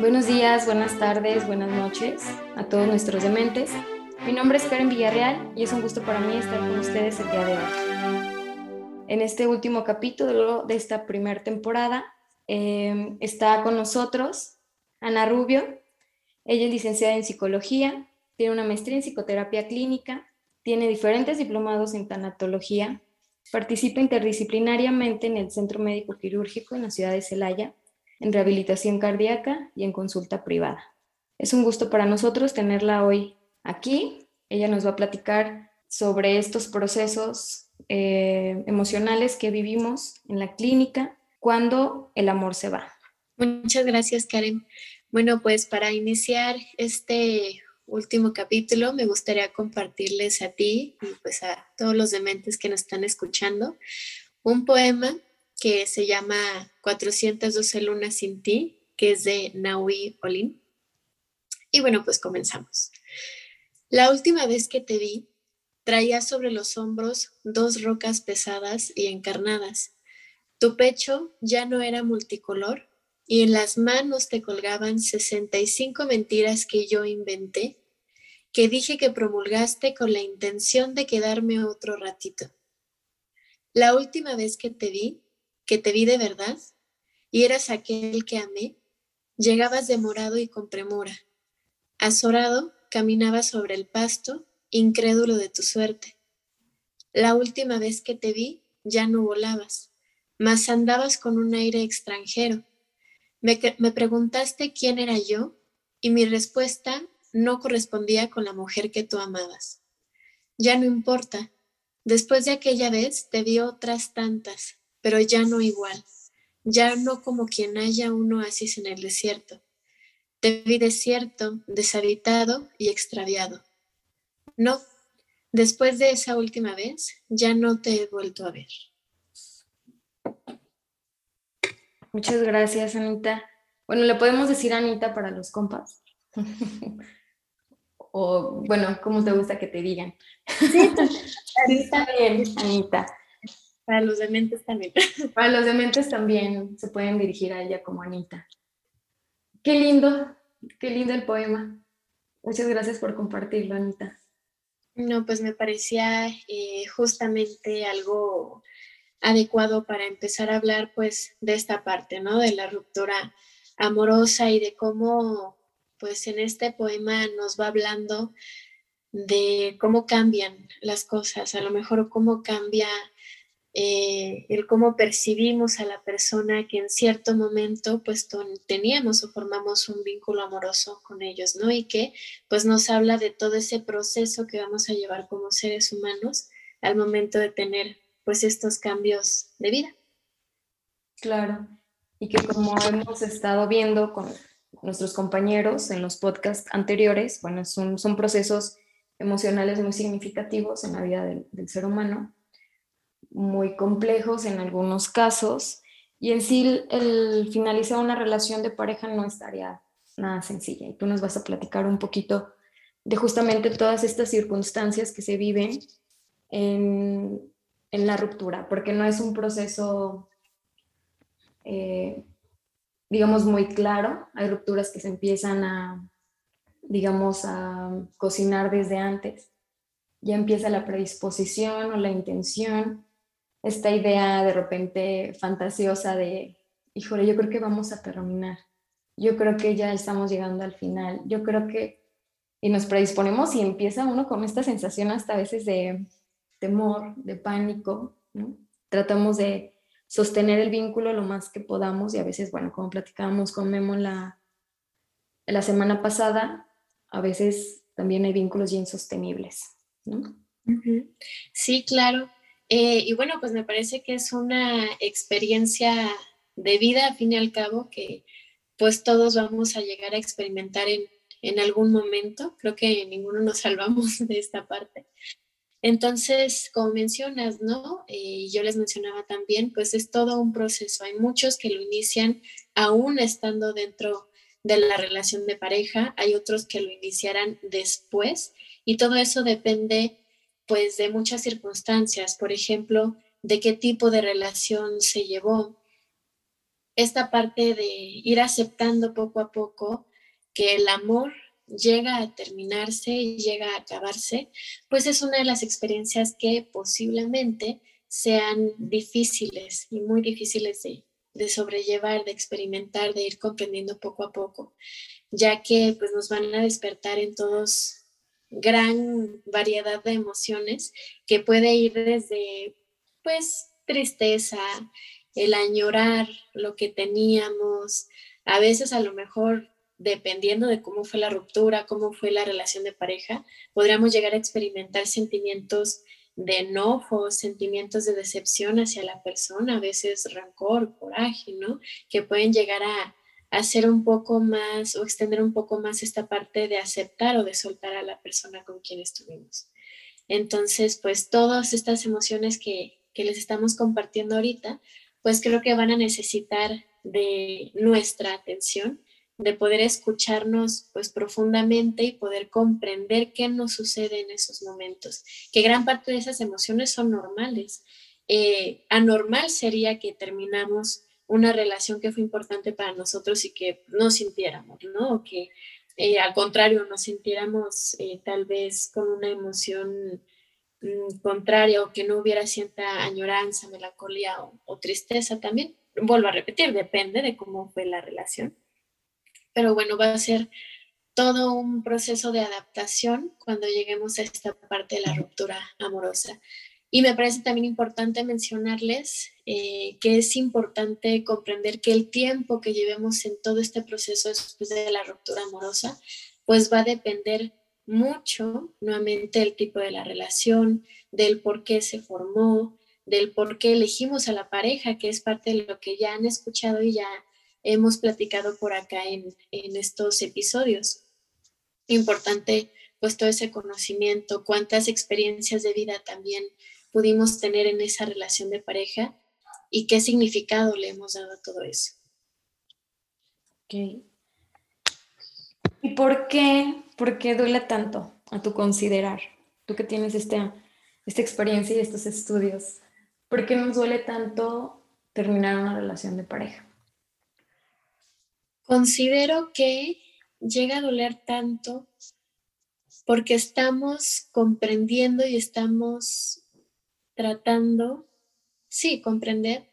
Buenos días, buenas tardes, buenas noches a todos nuestros dementes. Mi nombre es Karen Villarreal y es un gusto para mí estar con ustedes el día de hoy. En este último capítulo de esta primera temporada eh, está con nosotros Ana Rubio. Ella es licenciada en psicología, tiene una maestría en psicoterapia clínica, tiene diferentes diplomados en tanatología, participa interdisciplinariamente en el Centro Médico Quirúrgico en la ciudad de Celaya en rehabilitación cardíaca y en consulta privada. Es un gusto para nosotros tenerla hoy aquí. Ella nos va a platicar sobre estos procesos eh, emocionales que vivimos en la clínica cuando el amor se va. Muchas gracias, Karen. Bueno, pues para iniciar este último capítulo, me gustaría compartirles a ti y pues a todos los dementes que nos están escuchando un poema que se llama 412 lunas sin ti, que es de Naui Olin. Y bueno, pues comenzamos. La última vez que te vi, traía sobre los hombros dos rocas pesadas y encarnadas. Tu pecho ya no era multicolor y en las manos te colgaban 65 mentiras que yo inventé, que dije que promulgaste con la intención de quedarme otro ratito. La última vez que te vi, que te vi de verdad y eras aquel que amé, llegabas demorado y con premura. Azorado, caminabas sobre el pasto, incrédulo de tu suerte. La última vez que te vi, ya no volabas, mas andabas con un aire extranjero. Me, me preguntaste quién era yo y mi respuesta no correspondía con la mujer que tú amabas. Ya no importa. Después de aquella vez te vi otras tantas, pero ya no igual, ya no como quien haya un oasis en el desierto. Te vi desierto, deshabitado y extraviado. No, después de esa última vez, ya no te he vuelto a ver. Muchas gracias, Anita. Bueno, le podemos decir Anita para los compas. o, bueno, ¿cómo te gusta que te digan? Sí, Anita. bien, Anita. Para los dementes también. Para los dementes también se pueden dirigir a ella como Anita. Qué lindo, qué lindo el poema. Muchas gracias por compartirlo, Anita. No, pues me parecía eh, justamente algo adecuado para empezar a hablar pues de esta parte, ¿no? De la ruptura amorosa y de cómo pues en este poema nos va hablando de cómo cambian las cosas, a lo mejor cómo cambia eh, el cómo percibimos a la persona que en cierto momento pues teníamos o formamos un vínculo amoroso con ellos, ¿no? Y que pues nos habla de todo ese proceso que vamos a llevar como seres humanos al momento de tener pues estos cambios de vida. Claro, y que como hemos estado viendo con nuestros compañeros en los podcasts anteriores, bueno, son, son procesos emocionales muy significativos en la vida del ser humano muy complejos en algunos casos y en sí el finalizar una relación de pareja no estaría nada sencilla. Y tú nos vas a platicar un poquito de justamente todas estas circunstancias que se viven en, en la ruptura, porque no es un proceso, eh, digamos, muy claro. Hay rupturas que se empiezan a, digamos, a cocinar desde antes. Ya empieza la predisposición o la intención esta idea de repente fantasiosa de, híjole, yo creo que vamos a terminar, yo creo que ya estamos llegando al final, yo creo que, y nos predisponemos y empieza uno con esta sensación hasta a veces de temor, de pánico, ¿no? Tratamos de sostener el vínculo lo más que podamos y a veces, bueno, como platicábamos con Memo la, la semana pasada, a veces también hay vínculos insostenibles, ¿no? Sí, claro. Eh, y bueno, pues me parece que es una experiencia de vida, a fin y al cabo, que pues todos vamos a llegar a experimentar en, en algún momento. Creo que ninguno nos salvamos de esta parte. Entonces, como mencionas, ¿no? Eh, yo les mencionaba también, pues es todo un proceso. Hay muchos que lo inician aún estando dentro de la relación de pareja, hay otros que lo iniciarán después y todo eso depende pues de muchas circunstancias, por ejemplo, de qué tipo de relación se llevó, esta parte de ir aceptando poco a poco que el amor llega a terminarse y llega a acabarse, pues es una de las experiencias que posiblemente sean difíciles y muy difíciles de, de sobrellevar, de experimentar, de ir comprendiendo poco a poco, ya que pues nos van a despertar en todos gran variedad de emociones que puede ir desde pues tristeza, el añorar lo que teníamos, a veces a lo mejor dependiendo de cómo fue la ruptura, cómo fue la relación de pareja, podríamos llegar a experimentar sentimientos de enojo, sentimientos de decepción hacia la persona, a veces rancor, coraje, ¿no? Que pueden llegar a, hacer un poco más o extender un poco más esta parte de aceptar o de soltar a la persona con quien estuvimos. Entonces, pues todas estas emociones que, que les estamos compartiendo ahorita, pues creo que van a necesitar de nuestra atención de poder escucharnos pues profundamente y poder comprender qué nos sucede en esos momentos, que gran parte de esas emociones son normales. Eh, anormal sería que terminamos una relación que fue importante para nosotros y que no sintiéramos, ¿no? O que eh, al contrario nos sintiéramos eh, tal vez con una emoción mm, contraria o que no hubiera cierta añoranza, melancolía o tristeza también. Vuelvo a repetir, depende de cómo fue la relación pero bueno, va a ser todo un proceso de adaptación cuando lleguemos a esta parte de la ruptura amorosa. Y me parece también importante mencionarles eh, que es importante comprender que el tiempo que llevemos en todo este proceso después de la ruptura amorosa, pues va a depender mucho, nuevamente, del tipo de la relación, del por qué se formó, del por qué elegimos a la pareja, que es parte de lo que ya han escuchado y ya hemos platicado por acá en, estos episodios. Importante pues todo ese conocimiento, cuántas experiencias de vida también pudimos tener en esa relación de pareja y qué significado le hemos dado a todo eso. ¿Y por qué, por qué duele tanto a tu considerar? Tú que tienes este, esta experiencia y estos estudios, ¿por qué nos duele tanto terminar una relación de pareja? Considero que llega a doler tanto porque estamos comprendiendo y estamos tratando, sí, comprender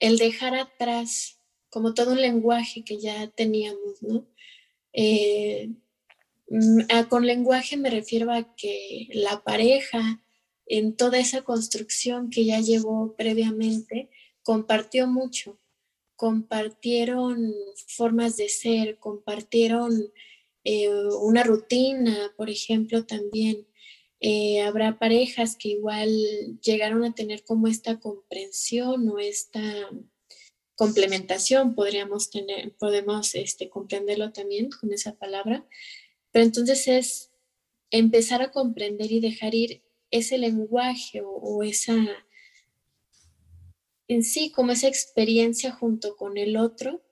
el dejar atrás como todo un lenguaje que ya teníamos, ¿no? Eh, mm, con lenguaje me refiero a que la pareja en toda esa construcción que ya llevó previamente compartió mucho compartieron formas de ser, compartieron eh, una rutina, por ejemplo, también. Eh, habrá parejas que igual llegaron a tener como esta comprensión o esta complementación, podríamos tener, podemos este, comprenderlo también con esa palabra, pero entonces es empezar a comprender y dejar ir ese lenguaje o esa en sí como esa experiencia junto con el otro,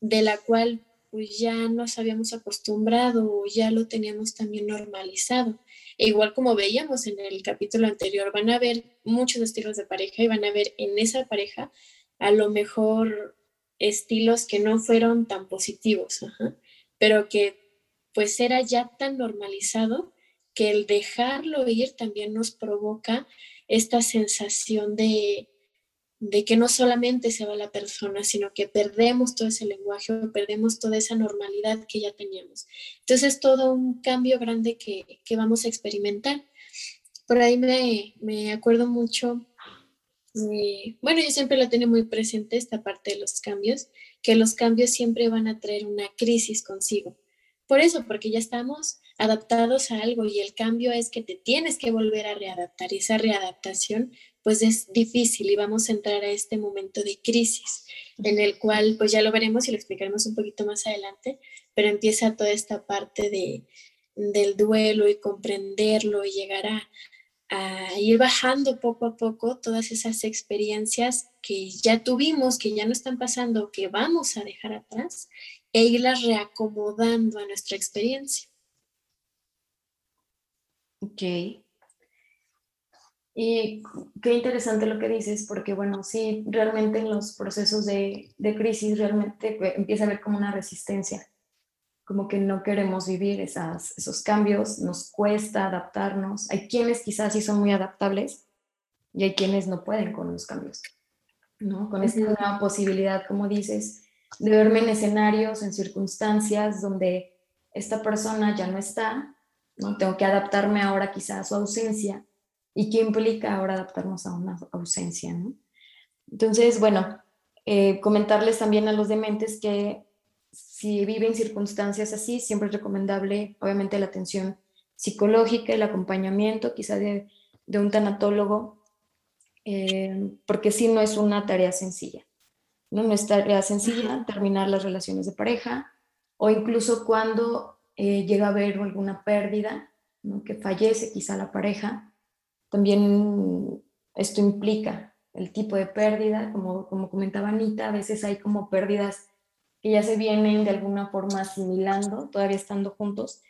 de la cual pues ya nos habíamos acostumbrado o ya lo teníamos también normalizado. E igual como veíamos en el capítulo anterior, van a haber muchos estilos de pareja y van a ver en esa pareja a lo mejor estilos que no fueron tan positivos, pero que pues era ya tan normalizado que el dejarlo ir también nos provoca esta sensación de, de que no solamente se va la persona, sino que perdemos todo ese lenguaje, perdemos toda esa normalidad que ya teníamos. Entonces es todo un cambio grande que, vamos a experimentar. Por ahí me, acuerdo mucho, bueno, yo siempre lo tengo muy presente, esta parte de los cambios, que los cambios siempre van a traer una crisis consigo. Por eso, porque ya estamos adaptados a algo y el cambio es que te tienes que volver a readaptar y esa readaptación pues es difícil y vamos a entrar a este momento de crisis en el cual pues ya lo veremos y lo explicaremos un poquito más adelante, pero empieza toda esta parte de, del duelo y comprenderlo y llegar a, a ir bajando poco a poco todas esas experiencias que ya tuvimos, que ya no están pasando, que vamos a dejar atrás e irlas reacomodando a nuestra experiencia. Ok. Y qué interesante lo que dices, porque bueno, sí, realmente en los procesos de, de crisis realmente empieza a haber como una resistencia, como que no queremos vivir esas, esos cambios, nos cuesta adaptarnos. Hay quienes quizás sí son muy adaptables y hay quienes no pueden con los cambios, ¿no? Con esta nueva posibilidad, como dices, de verme en escenarios, en circunstancias donde esta persona ya no está, ¿no? Tengo que adaptarme ahora quizás a su ausencia y qué implica ahora adaptarnos a una ausencia, ¿no? Entonces, bueno, eh, comentarles también a los dementes que si viven circunstancias así, siempre es recomendable, obviamente, la atención psicológica, el acompañamiento, quizá de, de un tanatólogo, eh, porque sí no es una tarea sencilla. ¿no? no es tarea sencilla terminar las relaciones de pareja o incluso cuando eh, llega a haber alguna pérdida, ¿no? que fallece quizá la pareja, también esto implica el tipo de pérdida, como, como comentaba Anita, a veces hay como pérdidas que ya se vienen de alguna forma asimilando, todavía estando juntos,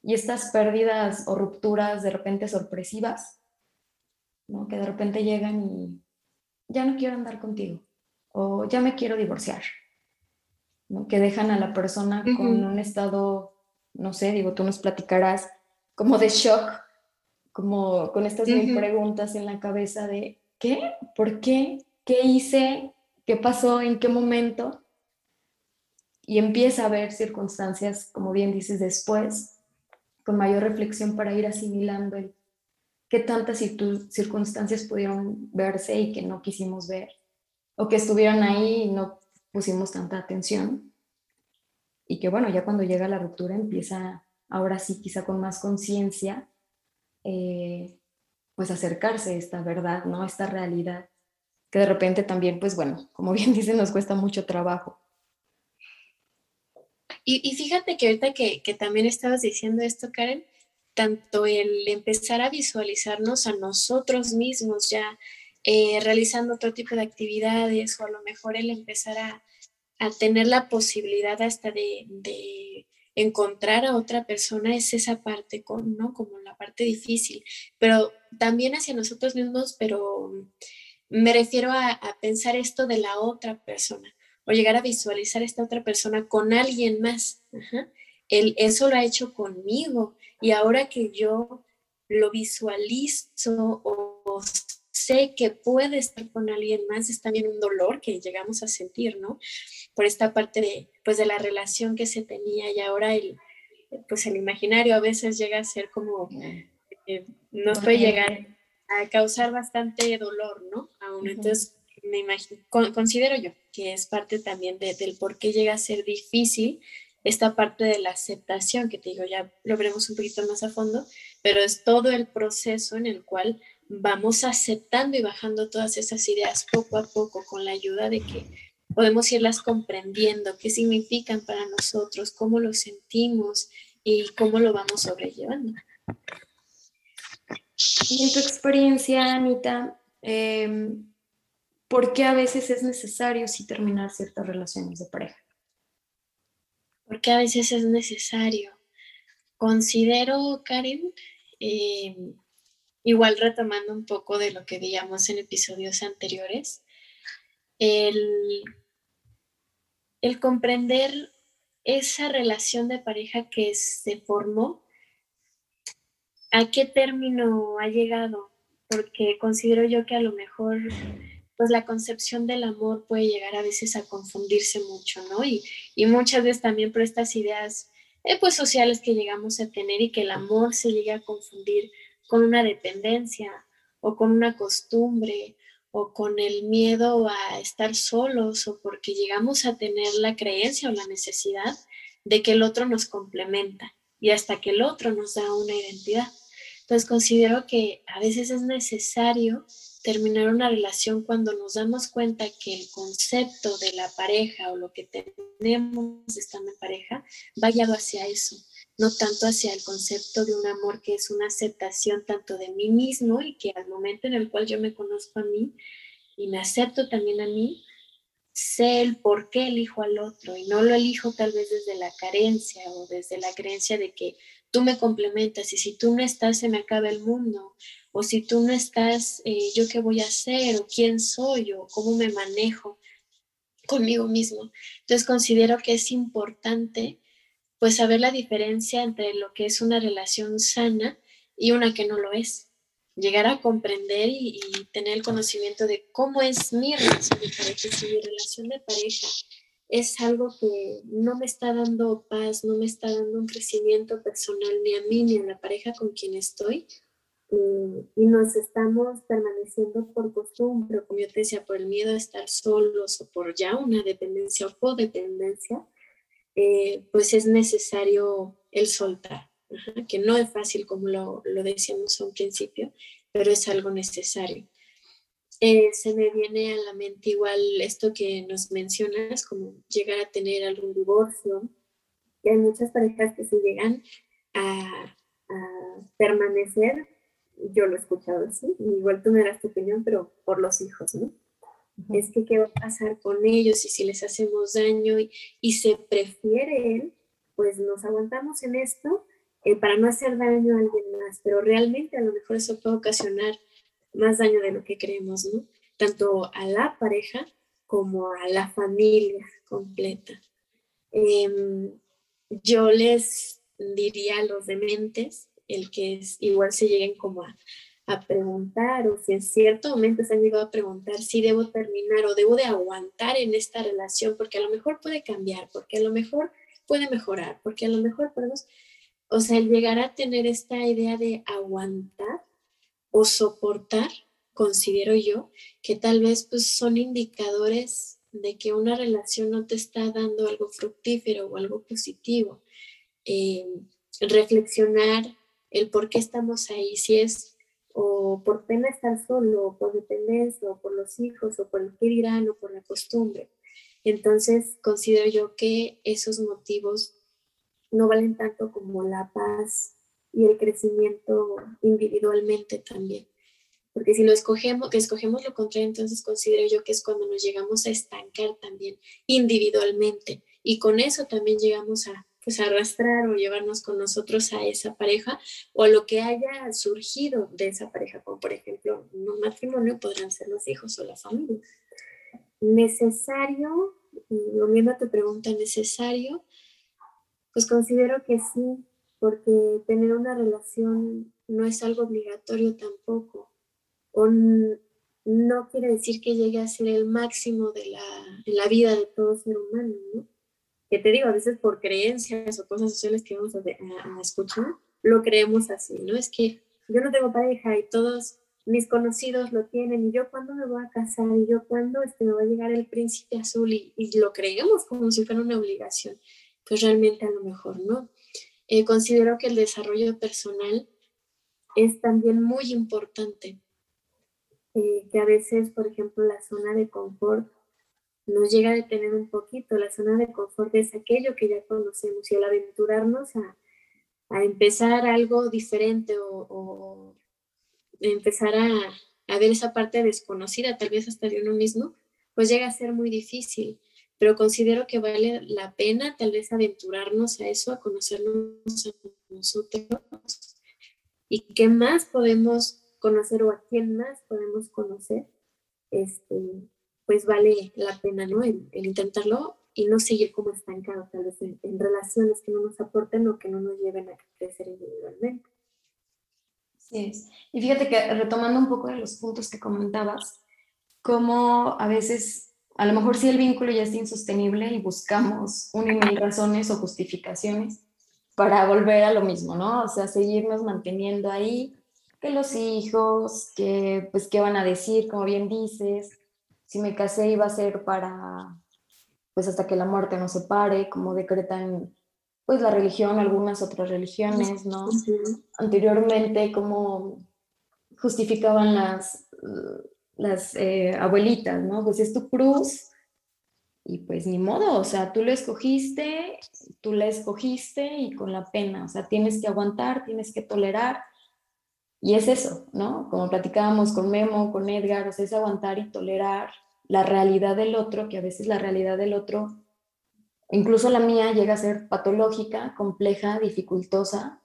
y estas pérdidas o rupturas de repente sorpresivas, ¿no? que de repente llegan y ya no quiero andar contigo, o ya me quiero divorciar, ¿no? que dejan a la persona con un estado, no sé, digo, tú nos platicarás, como de shock, como con estas preguntas en la cabeza de, ¿qué? ¿Por qué? ¿Qué hice? ¿Qué pasó? ¿En qué momento? Y empieza a haber circunstancias, como bien dices, después, con mayor reflexión para ir asimilando el qué tantas circunstancias pudieron verse y que no quisimos ver, o que estuvieron ahí y no pusimos tanta atención. Y que bueno, ya cuando llega la ruptura empieza, ahora sí, quizá con más conciencia, eh, pues acercarse a esta verdad, ¿no? Esta realidad, que de repente también, pues bueno, como bien dicen, nos cuesta mucho trabajo. Y, fíjate que ahorita que, que también estabas diciendo esto, Karen, tanto el empezar a visualizarnos a nosotros mismos ya eh, realizando otro tipo de actividades o a lo mejor el empezar a, a tener la posibilidad hasta de, encontrar a otra persona es esa parte, con, ¿no? Como la parte difícil, pero también hacia nosotros mismos, pero me refiero a, pensar esto de la otra persona o llegar a visualizar a esta otra persona con alguien más. Él, eso lo ha hecho conmigo y ahora que yo lo visualizo o, sé que puede estar con alguien más, es también un dolor que llegamos a sentir, ¿no? Por esta parte de, pues, de la relación que se tenía y ahora el, pues el imaginario a veces llega a ser como, eh, nos puede llegar a causar bastante dolor, ¿no? Aún, entonces me imagino, considero yo que es parte también del por qué llega a ser difícil esta parte de la aceptación, que te digo, ya lo veremos un poquito más a fondo, pero es todo el proceso en el cual vamos aceptando y bajando todas esas ideas poco a poco con la ayuda de que podemos irlas comprendiendo, qué significan para nosotros, cómo lo sentimos y cómo lo vamos sobrellevando. Y en tu experiencia, Anita, eh, ¿por qué a veces es necesario sí terminar ciertas relaciones de pareja? Porque a veces es necesario. Considero, Karen, eh, igual retomando un poco de lo que veíamos en episodios anteriores, el, el comprender esa relación de pareja que se formó, a qué término ha llegado, porque considero yo que a lo mejor pues la concepción del amor puede llegar a veces a confundirse mucho, ¿no? Y, muchas veces también por estas ideas eh, pues sociales que llegamos a tener y que el amor se llega a confundir con una dependencia o con una costumbre o con el miedo a estar solos o porque llegamos a tener la creencia o la necesidad de que el otro nos complementa y hasta que el otro nos da una identidad. Entonces considero que a veces es necesario terminar una relación cuando nos damos cuenta que el concepto de la pareja o lo que tenemos estando en pareja va guiado hacia eso, no tanto hacia el concepto de un amor que es una aceptación tanto de mí mismo y que al momento en el cual yo me conozco a mí y me acepto también a mí, sé el por qué elijo al otro y no lo elijo tal vez desde la carencia o desde la creencia de que tú me complementas y si tú no estás se me acaba el mundo o si tú no estás eh, yo qué voy a hacer o quién soy yo, cómo me manejo conmigo mismo. Entonces considero que es importante pues saber la diferencia entre lo que es una relación sana y una que no lo es. Llegar a comprender y, tener el conocimiento de cómo es mi relación de pareja. Si mi relación de pareja es algo que no me está dando paz, no me está dando un crecimiento personal ni a mí ni a la pareja con quien estoy, eh, y nos estamos permaneciendo por costumbre, como yo te decía, por el miedo a estar solos o por ya una dependencia o codependencia, eh, pues es necesario el soltar, que no es fácil como lo, lo, decíamos a un principio, pero es algo necesario. Eh, se me viene a la mente igual esto que nos mencionas, como llegar a tener algún divorcio. Y hay muchas parejas que se llegan a, a permanecer, yo lo he escuchado así, igual tú me das tu opinión, pero por los hijos, ¿no? Es que qué va a pasar con ellos y si les hacemos daño y, se prefiere él, pues nos aguantamos en esto eh, para no hacer daño a alguien más, pero realmente a lo mejor eso puede ocasionar más daño de lo que creemos, ¿no? Tanto a la pareja como a la familia completa. Em, yo les diría a los dementes, el que es, igual se lleguen como a, a preguntar o si en cierto momento se han llegado a preguntar si debo terminar o debo de aguantar en esta relación porque a lo mejor puede cambiar, porque a lo mejor puede mejorar, porque a lo mejor podemos, o sea, llegar a tener esta idea de aguantar o soportar, considero yo, que tal vez pues son indicadores de que una relación no te está dando algo fructífero o algo positivo. Eh, reflexionar el por qué estamos ahí, si es o por pena estar solo, o por dependencia, o por los hijos, o por el que dirán, o por la costumbre. Entonces, considero yo que esos motivos no valen tanto como la paz y el crecimiento individualmente también. Porque si lo escogemos, que escogemos lo contrario, entonces considero yo que es cuando nos llegamos a estancar también individualmente. Y con eso también llegamos a pues arrastrar o llevarnos con nosotros a esa pareja o lo que haya surgido de esa pareja, como por ejemplo un matrimonio podrán ser los hijos o la familia. Necesario, volviendo a tu pregunta, necesario, pues considero que sí, porque tener una relación no es algo obligatorio tampoco, o no quiere decir que llegue a ser el máximo de la, de la vida de todo ser humano, ¿no? Que te digo, a veces por creencias o cosas sociales que vamos a, escuchar, lo creemos así, ¿no? Es que yo no tengo pareja y todos mis conocidos lo tienen y yo cuándo me voy a casar y yo cuándo este, me va a llegar el príncipe azul y, lo creemos como si fuera una obligación, pues realmente a lo mejor no. Eh, considero que el desarrollo personal es también muy importante, eh, que a veces, por ejemplo, la zona de confort nos llega a detener un poquito. La zona de confort es aquello que ya conocemos y al aventurarnos a, empezar algo diferente o, empezar a, a, ver esa parte desconocida, tal vez hasta de uno mismo, pues llega a ser muy difícil. Pero considero que vale la pena tal vez aventurarnos a eso, a conocernos a nosotros y qué más podemos conocer o a quién más podemos conocer este, pues vale la pena, ¿no? El, intentarlo y no seguir como estancados, tal vez en, relaciones que no nos aporten o que no nos lleven a crecer individualmente. Así es. Y fíjate que retomando un poco de los puntos que comentabas, como a veces, a lo mejor si el vínculo ya es insostenible y buscamos una y mil razones o justificaciones para volver a lo mismo, ¿no? O sea, seguirnos manteniendo ahí, que los hijos, que pues qué van a decir, como bien dices, si me casé iba a ser para, pues hasta que la muerte nos separe, como decretan pues la religión, algunas otras religiones, ¿no? Anteriormente, como justificaban las, las eh, abuelitas, ¿no? Pues es tu cruz y pues ni modo, o sea, tú lo escogiste, tú la escogiste y con la pena, o sea, tienes que aguantar, tienes que tolerar. Y es eso, ¿no? Como platicábamos con Memo, con Edgar, o sea, es aguantar y tolerar la realidad del otro, que a veces la realidad del otro, incluso la mía, llega a ser patológica, compleja, dificultosa,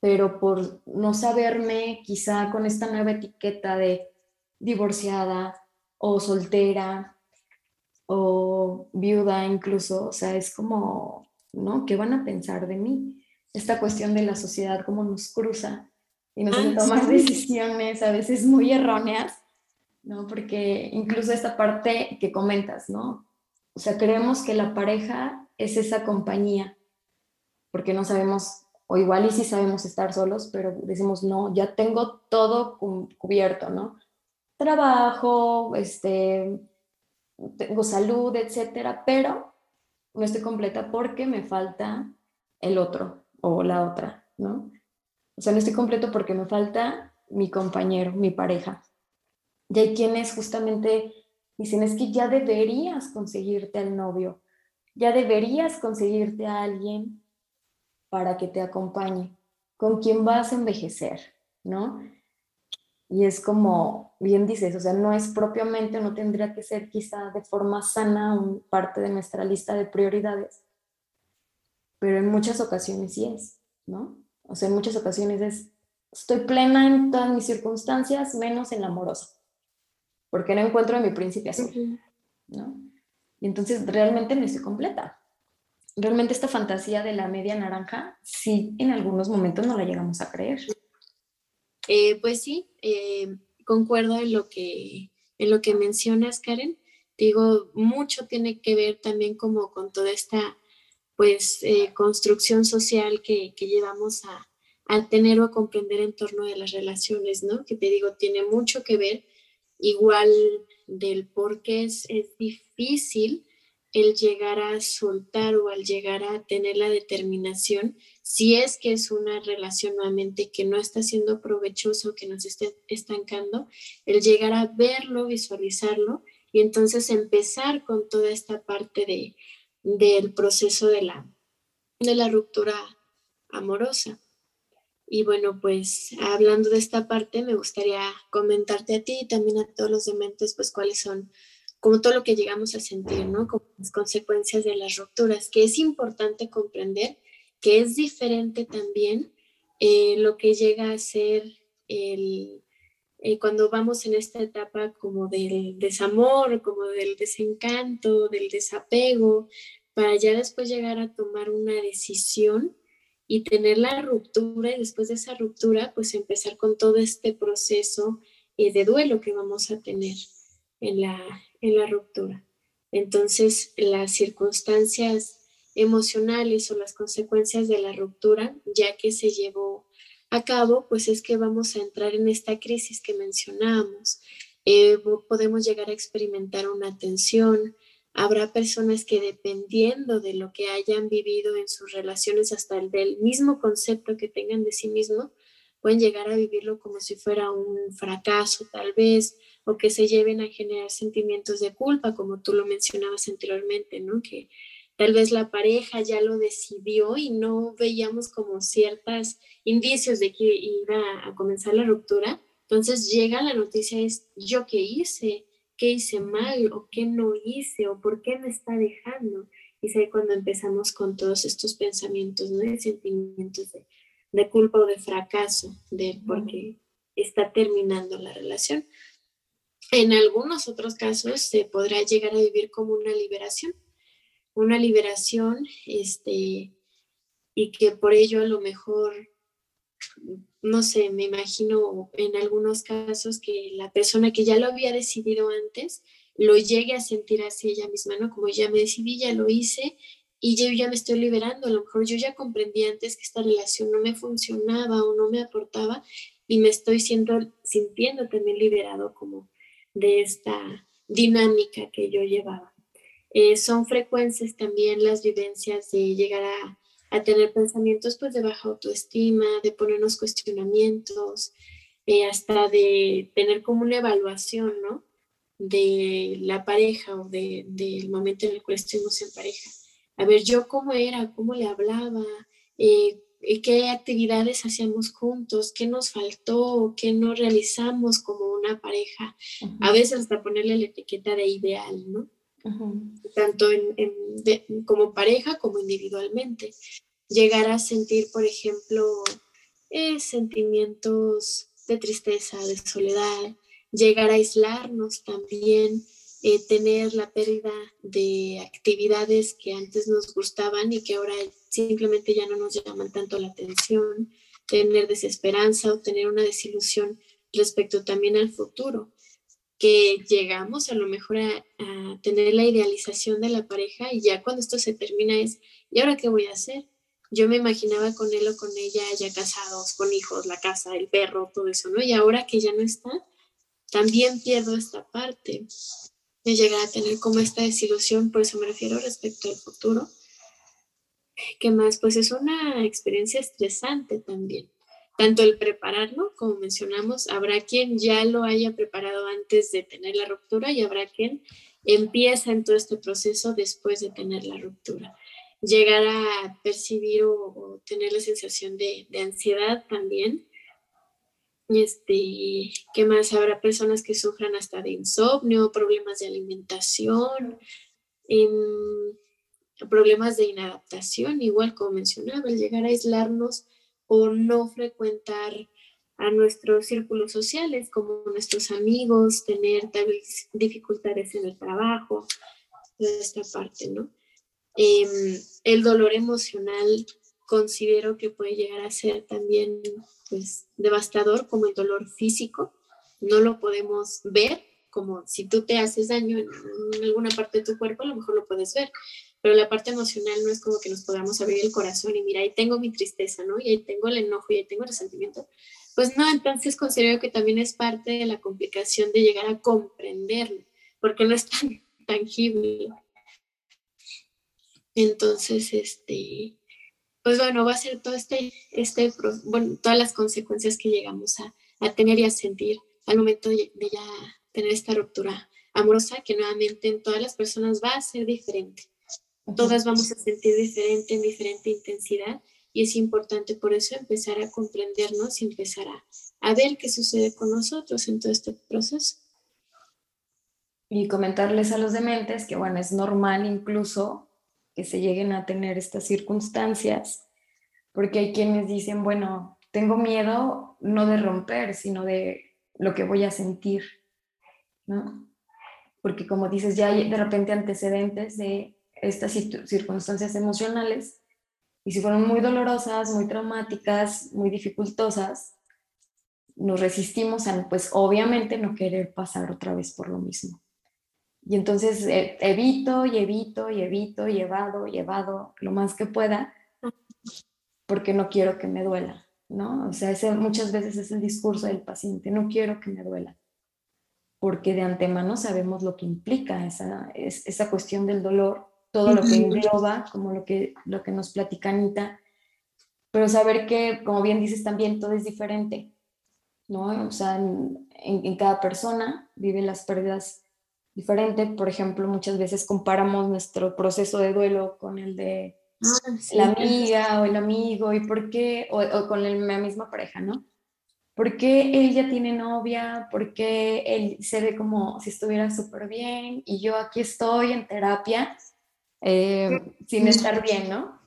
pero por no saberme quizá con esta nueva etiqueta de divorciada o soltera o viuda incluso, o sea, es como, ¿no? ¿Qué van a pensar de mí? Esta cuestión de la sociedad, cómo nos cruza y nos hace tomar decisiones a veces muy erróneas, ¿no? Porque incluso esta parte que comentas, ¿no? O sea, creemos que la pareja es esa compañía, porque no sabemos o igual y si sabemos estar solos, pero decimos, no, ya tengo todo cubierto, ¿no? Trabajo, este, tengo salud, etcétera, pero no estoy completa porque me falta el otro o la otra, ¿no? O sea, no estoy completo porque me falta mi compañero, mi pareja. Y hay quienes justamente dicen, es que ya deberías conseguirte al novio, ya deberías conseguirte a alguien para que te acompañe, con quien vas a envejecer, ¿no? Y es como, bien dices, o sea, no es propiamente, no tendría que ser quizá de forma sana un, parte de nuestra lista de prioridades, pero en muchas ocasiones sí es, ¿no? O sea, en muchas ocasiones es, estoy plena en todas mis circunstancias, menos en la amorosa, porque no encuentro mi príncipe azul, ¿no? Y entonces realmente no estoy completa realmente esta fantasía de la media naranja, sí, en algunos momentos no la llegamos a creer. Eh, pues sí, eh, concuerdo en lo, que, en lo que mencionas, Karen. Digo, mucho tiene que ver también como con toda esta pues eh, construcción social que, que llevamos a, a, tener o a comprender en torno de las relaciones, ¿no? Que te digo, tiene mucho que ver igual del por qué es, es difícil el llegar a soltar o al llegar a tener la determinación, si es que es una relación nuevamente que no está siendo provechoso, que nos esté estancando, el llegar a verlo, visualizarlo y entonces empezar con toda esta parte de, del proceso de la, de la ruptura amorosa. Y bueno, pues hablando de esta parte, me gustaría comentarte a ti y también a todos los dementes, pues cuáles son como todo lo que llegamos a sentir, ¿no? Como las consecuencias de las rupturas, que es importante comprender que es diferente también eh, lo que llega a ser el, eh, cuando vamos en esta etapa como del desamor, como del desencanto, del desapego, para ya después llegar a tomar una decisión y tener la ruptura y después de esa ruptura, pues empezar con todo este proceso eh, de duelo que vamos a tener en la, en la ruptura. Entonces, las circunstancias emocionales o las consecuencias de la ruptura, ya que se llevó a cabo, pues es que vamos a entrar en esta crisis que mencionábamos. Eh, podemos llegar a experimentar una tensión. Habrá personas que dependiendo de lo que hayan vivido en sus relaciones, hasta el del mismo concepto que tengan de sí mismo, pueden llegar a vivirlo como si fuera un fracaso tal vez, o que se lleven a generar sentimientos de culpa, como tú lo mencionabas anteriormente, ¿no? Que tal vez la pareja ya lo decidió y no veíamos como ciertos indicios de que iba a comenzar la ruptura. Entonces llega la noticia, es yo qué hice, qué hice mal o qué no hice o por qué me está dejando. Y es cuando empezamos con todos estos pensamientos, ¿no? sentimientos de, de culpa o de fracaso, de porque está terminando la relación. En algunos otros casos se podrá llegar a vivir como una liberación, una liberación, este, y que por ello a lo mejor, no sé, me imagino en algunos casos que la persona que ya lo había decidido antes lo llegue a sentir así ella misma, ¿no? Como ya me decidí, ya lo hice y yo ya me estoy liberando, a lo mejor yo ya comprendí antes que esta relación no me funcionaba o no me aportaba y me estoy siendo, sintiendo también liberado como de esta dinámica que yo llevaba. Eh, son frecuentes también las vivencias de llegar a, tener pensamientos pues de baja autoestima, de ponernos cuestionamientos, eh, hasta de tener como una evaluación, ¿no? De la pareja o del momento en el cual estuvimos en pareja. A ver, yo cómo era, cómo le hablaba, eh, qué actividades hacíamos juntos, qué nos faltó, qué no realizamos como una pareja. A veces hasta ponerle la etiqueta de ideal, ¿no? Tanto como pareja como individualmente. Llegar a sentir, por ejemplo, eh, sentimientos de tristeza, de soledad, llegar a aislarnos también, eh, tener la pérdida de actividades que antes nos gustaban y que ahora simplemente ya no nos llaman tanto la atención, tener desesperanza o tener una desilusión respecto también al futuro, que llegamos a lo mejor a, tener la idealización de la pareja y ya cuando esto se termina es, ¿y ahora qué voy a hacer? Yo me imaginaba con él o con ella ya casados, con hijos, la casa, el perro, todo eso, ¿no? Y ahora que ya no está, también pierdo esta parte de llegar a tener como esta desilusión, por eso me refiero respecto al futuro. ¿Qué más? Pues es una experiencia estresante también. Tanto el prepararlo, como mencionamos, habrá quien ya lo haya preparado antes de tener la ruptura y habrá quien empieza en todo este proceso después de tener la ruptura. Llegar a percibir o, tener la sensación de, ansiedad también este, ¿qué más? Habrá personas que sufran hasta de insomnio, problemas de alimentación, em, problemas de inadaptación, igual como mencionaba, el llegar a aislarnos o no frecuentar a nuestros círculos sociales como nuestros amigos, tener tal vez dificultades en el trabajo, toda esta parte, ¿no? Em, el dolor emocional considero que puede llegar a ser también pues devastador como el dolor físico. No lo podemos ver, como si tú te haces daño en, alguna parte de tu cuerpo, a lo mejor lo puedes ver, pero la parte emocional no es como que nos podamos abrir el corazón y mira, ahí tengo mi tristeza, ¿no? Y ahí tengo el enojo y ahí tengo el resentimiento. Pues no, entonces considero que también es parte de la complicación de llegar a comprenderlo, porque no es tan tangible. Entonces, este, pues bueno, va a ser todo este, este bueno, todas las consecuencias que llegamos a, tener y a sentir al momento de, ya tener esta ruptura amorosa, que nuevamente en todas las personas va a ser diferente. Todas vamos a sentir diferente en diferente intensidad y es importante por eso empezar a comprendernos y empezar a, a ver qué sucede con nosotros en todo este proceso. Y comentarles a los dementes que, bueno, es normal incluso que se lleguen a tener estas circunstancias, porque hay quienes dicen, bueno, tengo miedo no de romper, sino de lo que voy a sentir, ¿no? Porque como dices, ya hay de repente antecedentes de estas circunstancias emocionales, y si fueron muy dolorosas, muy traumáticas, muy dificultosas, nos resistimos a, pues obviamente, no querer pasar otra vez por lo mismo. Y entonces eh, evito y evito y evito y evado y evado lo más que pueda porque no quiero que me duela, ¿no? O sea, ese, muchas veces es el discurso del paciente, no quiero que me duela, porque de antemano sabemos lo que implica esa, esa cuestión del dolor, todo lo que engloba, como lo que, lo que nos platica Anita, pero saber que, como bien dices también, todo es diferente, ¿no? O sea, en, en cada persona vive las pérdidas diferente. Por ejemplo, muchas veces comparamos nuestro proceso de duelo con el de ah, la amiga o el amigo y por qué, o, con la misma pareja, ¿no? ¿Por qué él ya tiene novia? ¿Por qué él se ve como si estuviera súper bien y yo aquí estoy en terapia eh, sin estar bien, ¿no?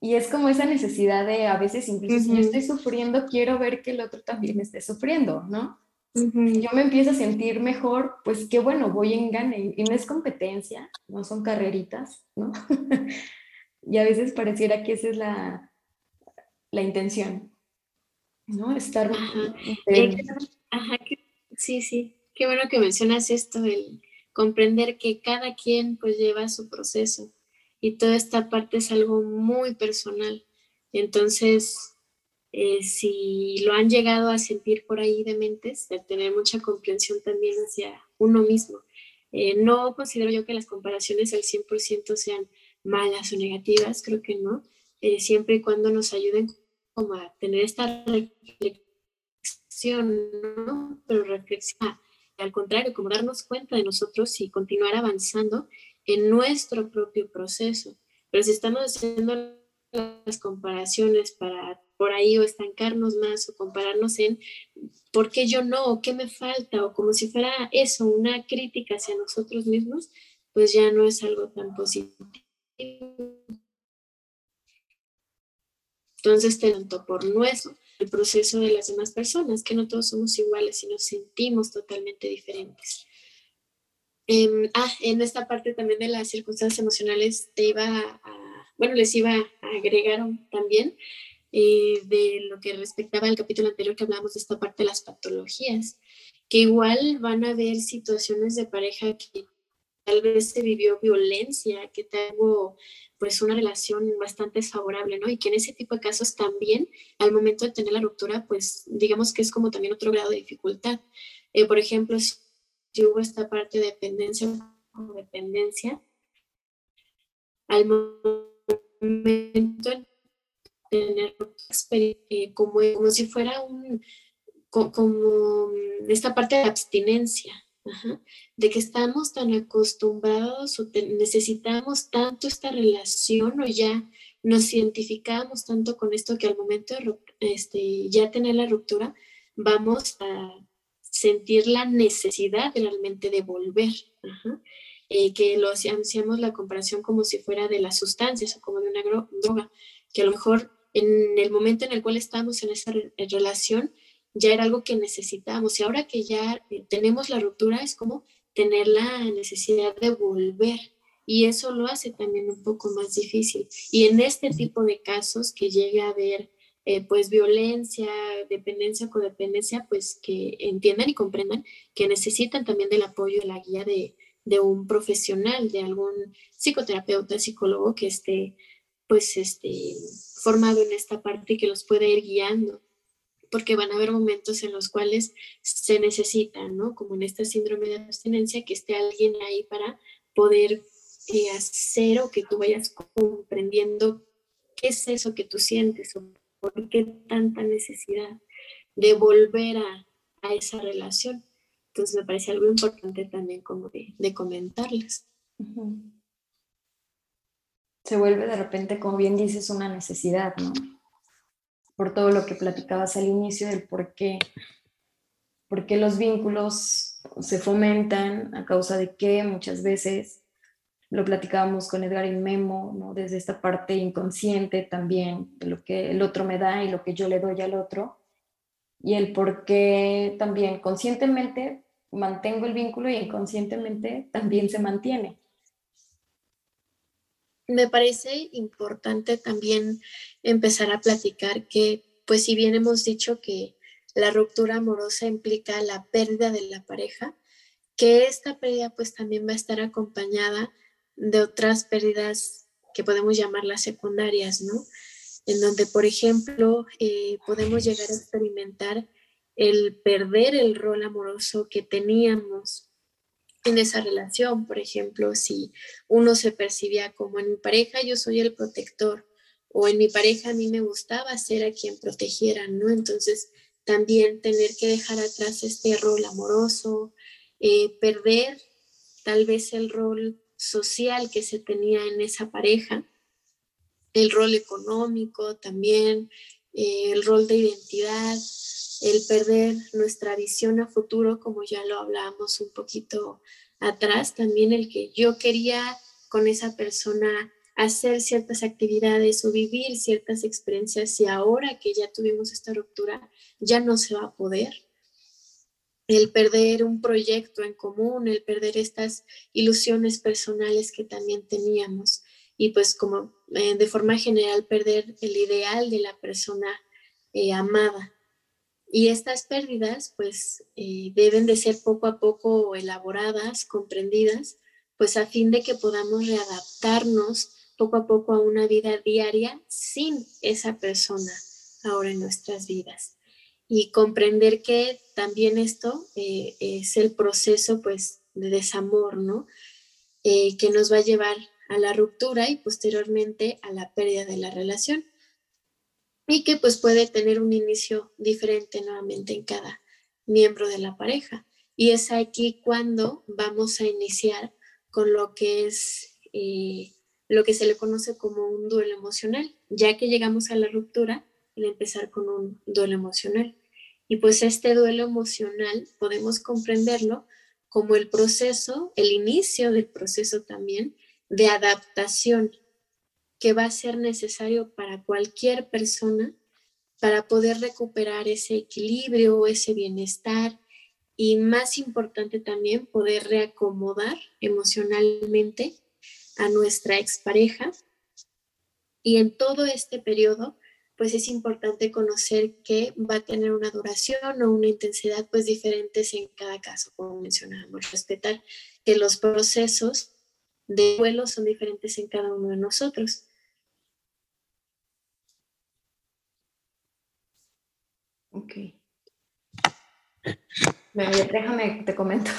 Y es como esa necesidad de a veces incluso si yo estoy sufriendo, quiero ver que el otro también esté sufriendo, ¿no? yo me empiezo a sentir mejor, pues qué bueno, voy en gane. Y no es competencia, no son carreritas, ¿no? y a veces pareciera que esa es la, la intención, ¿no? Estar... Ajá. sí, sí. Qué bueno que mencionas esto, el comprender que cada quien pues lleva su proceso y toda esta parte es algo muy personal. Entonces, eh, si lo han llegado a sentir por ahí de mentes, de tener mucha comprensión también hacia uno mismo. Eh, no considero yo que las comparaciones al 100% sean malas o negativas, creo que no, eh, siempre y cuando nos ayuden como a tener esta reflexión, ¿no? Pero reflexión, al contrario, como darnos cuenta de nosotros y continuar avanzando en nuestro propio proceso. Pero si estamos haciendo las comparaciones para por ahí o estancarnos más o compararnos en por qué yo no, qué me falta, o como si fuera eso, una crítica hacia nosotros mismos, pues ya no es algo tan positivo. Entonces, tanto por nuestro, el proceso de las demás personas, que no todos somos iguales y nos sentimos totalmente diferentes. Em, ah, en esta parte también de las circunstancias emocionales te iba a, bueno, les iba a agregar también eh, de lo que respectaba al capítulo anterior que hablábamos de esta parte de las patologías, que igual van a haber situaciones de pareja que tal vez se vivió violencia, que tuvo pues una relación bastante desfavorable, ¿no? Y que en ese tipo de casos también, al momento de tener la ruptura, pues digamos que es como también otro grado de dificultad. Eh, por ejemplo, si, hubo esta parte de dependencia o dependencia, al momento en tener eh, como, como si fuera un, como, esta parte de abstinencia, de que estamos tan acostumbrados o necesitamos tanto esta relación o ya nos identificamos tanto con esto que al momento de este, ya tener la ruptura vamos a sentir la necesidad realmente de volver. Eh, que lo hacíamos la comparación como si fuera de las sustancias o como de una droga, que a lo mejor en el momento en el cual estamos en esa relación, ya era algo que necesitábamos. Y ahora que ya eh, tenemos la ruptura, es como tener la necesidad de volver. Y eso lo hace también un poco más difícil. Y en este tipo de casos que llega a haber eh, pues violencia, dependencia, codependencia, pues que entiendan y comprendan que necesitan también del apoyo y la guía de, de un profesional, de algún psicoterapeuta, psicólogo que esté pues este, formado en esta parte y que los pueda ir guiando, porque van a haber momentos en los cuales se necesita, ¿no? Como en este síndrome de abstinencia, que esté alguien ahí para poder eh, hacer o que tú vayas comprendiendo qué es eso que tú sientes o por qué tanta necesidad de volver a, esa relación. Entonces me parece algo importante también como de, comentarles se vuelve de repente, como bien dices, una necesidad, ¿no? Por todo lo que platicabas al inicio del por qué, por qué los vínculos se fomentan, a causa de que muchas veces lo platicábamos con Edgar y Memo, ¿no? Desde esta parte inconsciente también, de lo que el otro me da y lo que yo le doy al otro, y el por qué también conscientemente mantengo el vínculo y inconscientemente también se mantiene me parece importante también empezar a platicar que, pues si bien hemos dicho que la ruptura amorosa implica la pérdida de la pareja, que esta pérdida pues también va a estar acompañada de otras pérdidas que podemos llamarlas secundarias, ¿no? En donde, por ejemplo, eh, podemos llegar a experimentar el perder el rol amoroso que teníamos en esa relación. Por ejemplo, si uno se percibía como en mi pareja yo soy el protector o en mi pareja a mí me gustaba ser a quien protegiera, ¿no? Entonces, también tener que dejar atrás este rol amoroso, eh, perder tal vez el rol social que se tenía en esa pareja, el rol económico también, eh, el rol de identidad, el perder nuestra visión a futuro, como ya lo hablábamos un poquito atrás, también el que yo quería con esa persona hacer ciertas actividades o vivir ciertas experiencias y ahora que ya tuvimos esta ruptura, ya no se va a poder. El perder un proyecto en común, el perder estas ilusiones personales que también teníamos y pues como eh, de forma general perder el ideal de la persona eh, amada. Y estas pérdidas, pues, eh, deben de ser poco a poco elaboradas, comprendidas, pues a fin de que podamos readaptarnos poco a poco a una vida diaria sin esa persona ahora en nuestras vidas. Y comprender que también esto eh, es el proceso, pues, de desamor, ¿no? Eh, que nos va a llevar a la ruptura y posteriormente a la pérdida de la relación y que pues puede tener un inicio diferente nuevamente en cada miembro de la pareja. Y es aquí cuando vamos a iniciar con lo que es eh, lo que se le conoce como un duelo emocional, ya que llegamos a la ruptura, el empezar con un duelo emocional. Y pues este duelo emocional podemos comprenderlo como el proceso, el inicio del proceso también de adaptación que va a ser necesario para cualquier persona para poder recuperar ese equilibrio, ese bienestar y más importante también poder reacomodar emocionalmente a nuestra expareja. Y en todo este periodo, pues es importante conocer que va a tener una duración o una intensidad pues diferentes en cada caso, como mencionábamos, respetar que los procesos de vuelo son diferentes en cada uno de nosotros. Ok. déjame, te comento.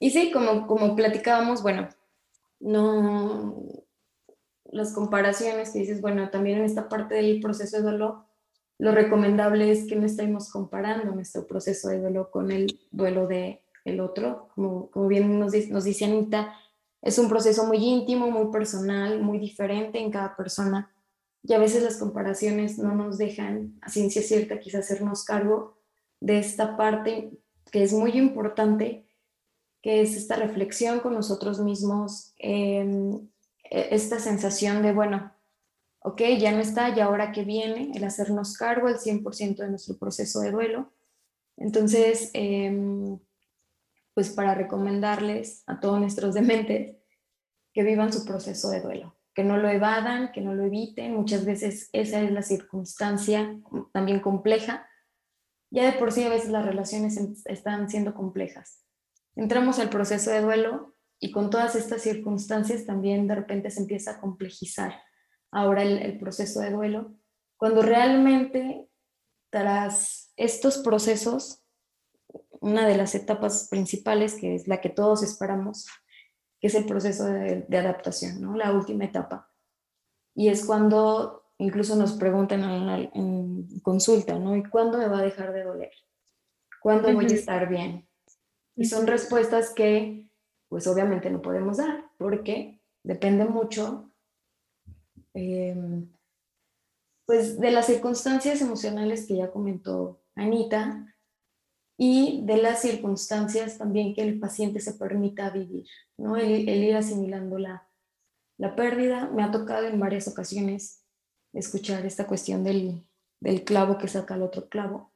Y sí, como, como platicábamos, bueno, no las comparaciones que dices, bueno, también en esta parte del proceso de duelo, lo recomendable es que no estemos comparando nuestro proceso de duelo con el duelo de el otro. Como, como bien nos, nos dice Anita, es un proceso muy íntimo, muy personal, muy diferente en cada persona y a veces las comparaciones no nos dejan a ciencia cierta quizás hacernos cargo de esta parte que es muy importante, que es esta reflexión con nosotros mismos, em, e, esta sensación de, bueno, ok, ya no está, y ahora que viene, el hacernos cargo el 100% de nuestro proceso de duelo. Entonces, em, pues para recomendarles a todos nuestros dementes que vivan su proceso de duelo que no lo evadan, que no lo eviten. Muchas veces esa es la circunstancia también compleja. Ya de por sí a veces las relaciones están siendo complejas. Entramos al proceso de duelo y con todas estas circunstancias también de repente se empieza a complejizar ahora el, el proceso de duelo, cuando realmente tras estos procesos, una de las etapas principales, que es la que todos esperamos, que es el proceso de, adaptación, ¿no? la última etapa. Y es cuando incluso nos preguntan en, consulta, ¿no? ¿Y cuándo me va a dejar de doler? ¿Cuándo voy a estar bien? Y son respuestas que, pues obviamente no podemos dar, porque depende mucho, em, pues de las circunstancias emocionales que ya comentó Anita, y de las circunstancias también que el paciente se permita vivir, ¿no? El, ir asimilando la, la, pérdida. Me ha tocado en varias ocasiones escuchar esta cuestión del, del clavo que saca el otro clavo.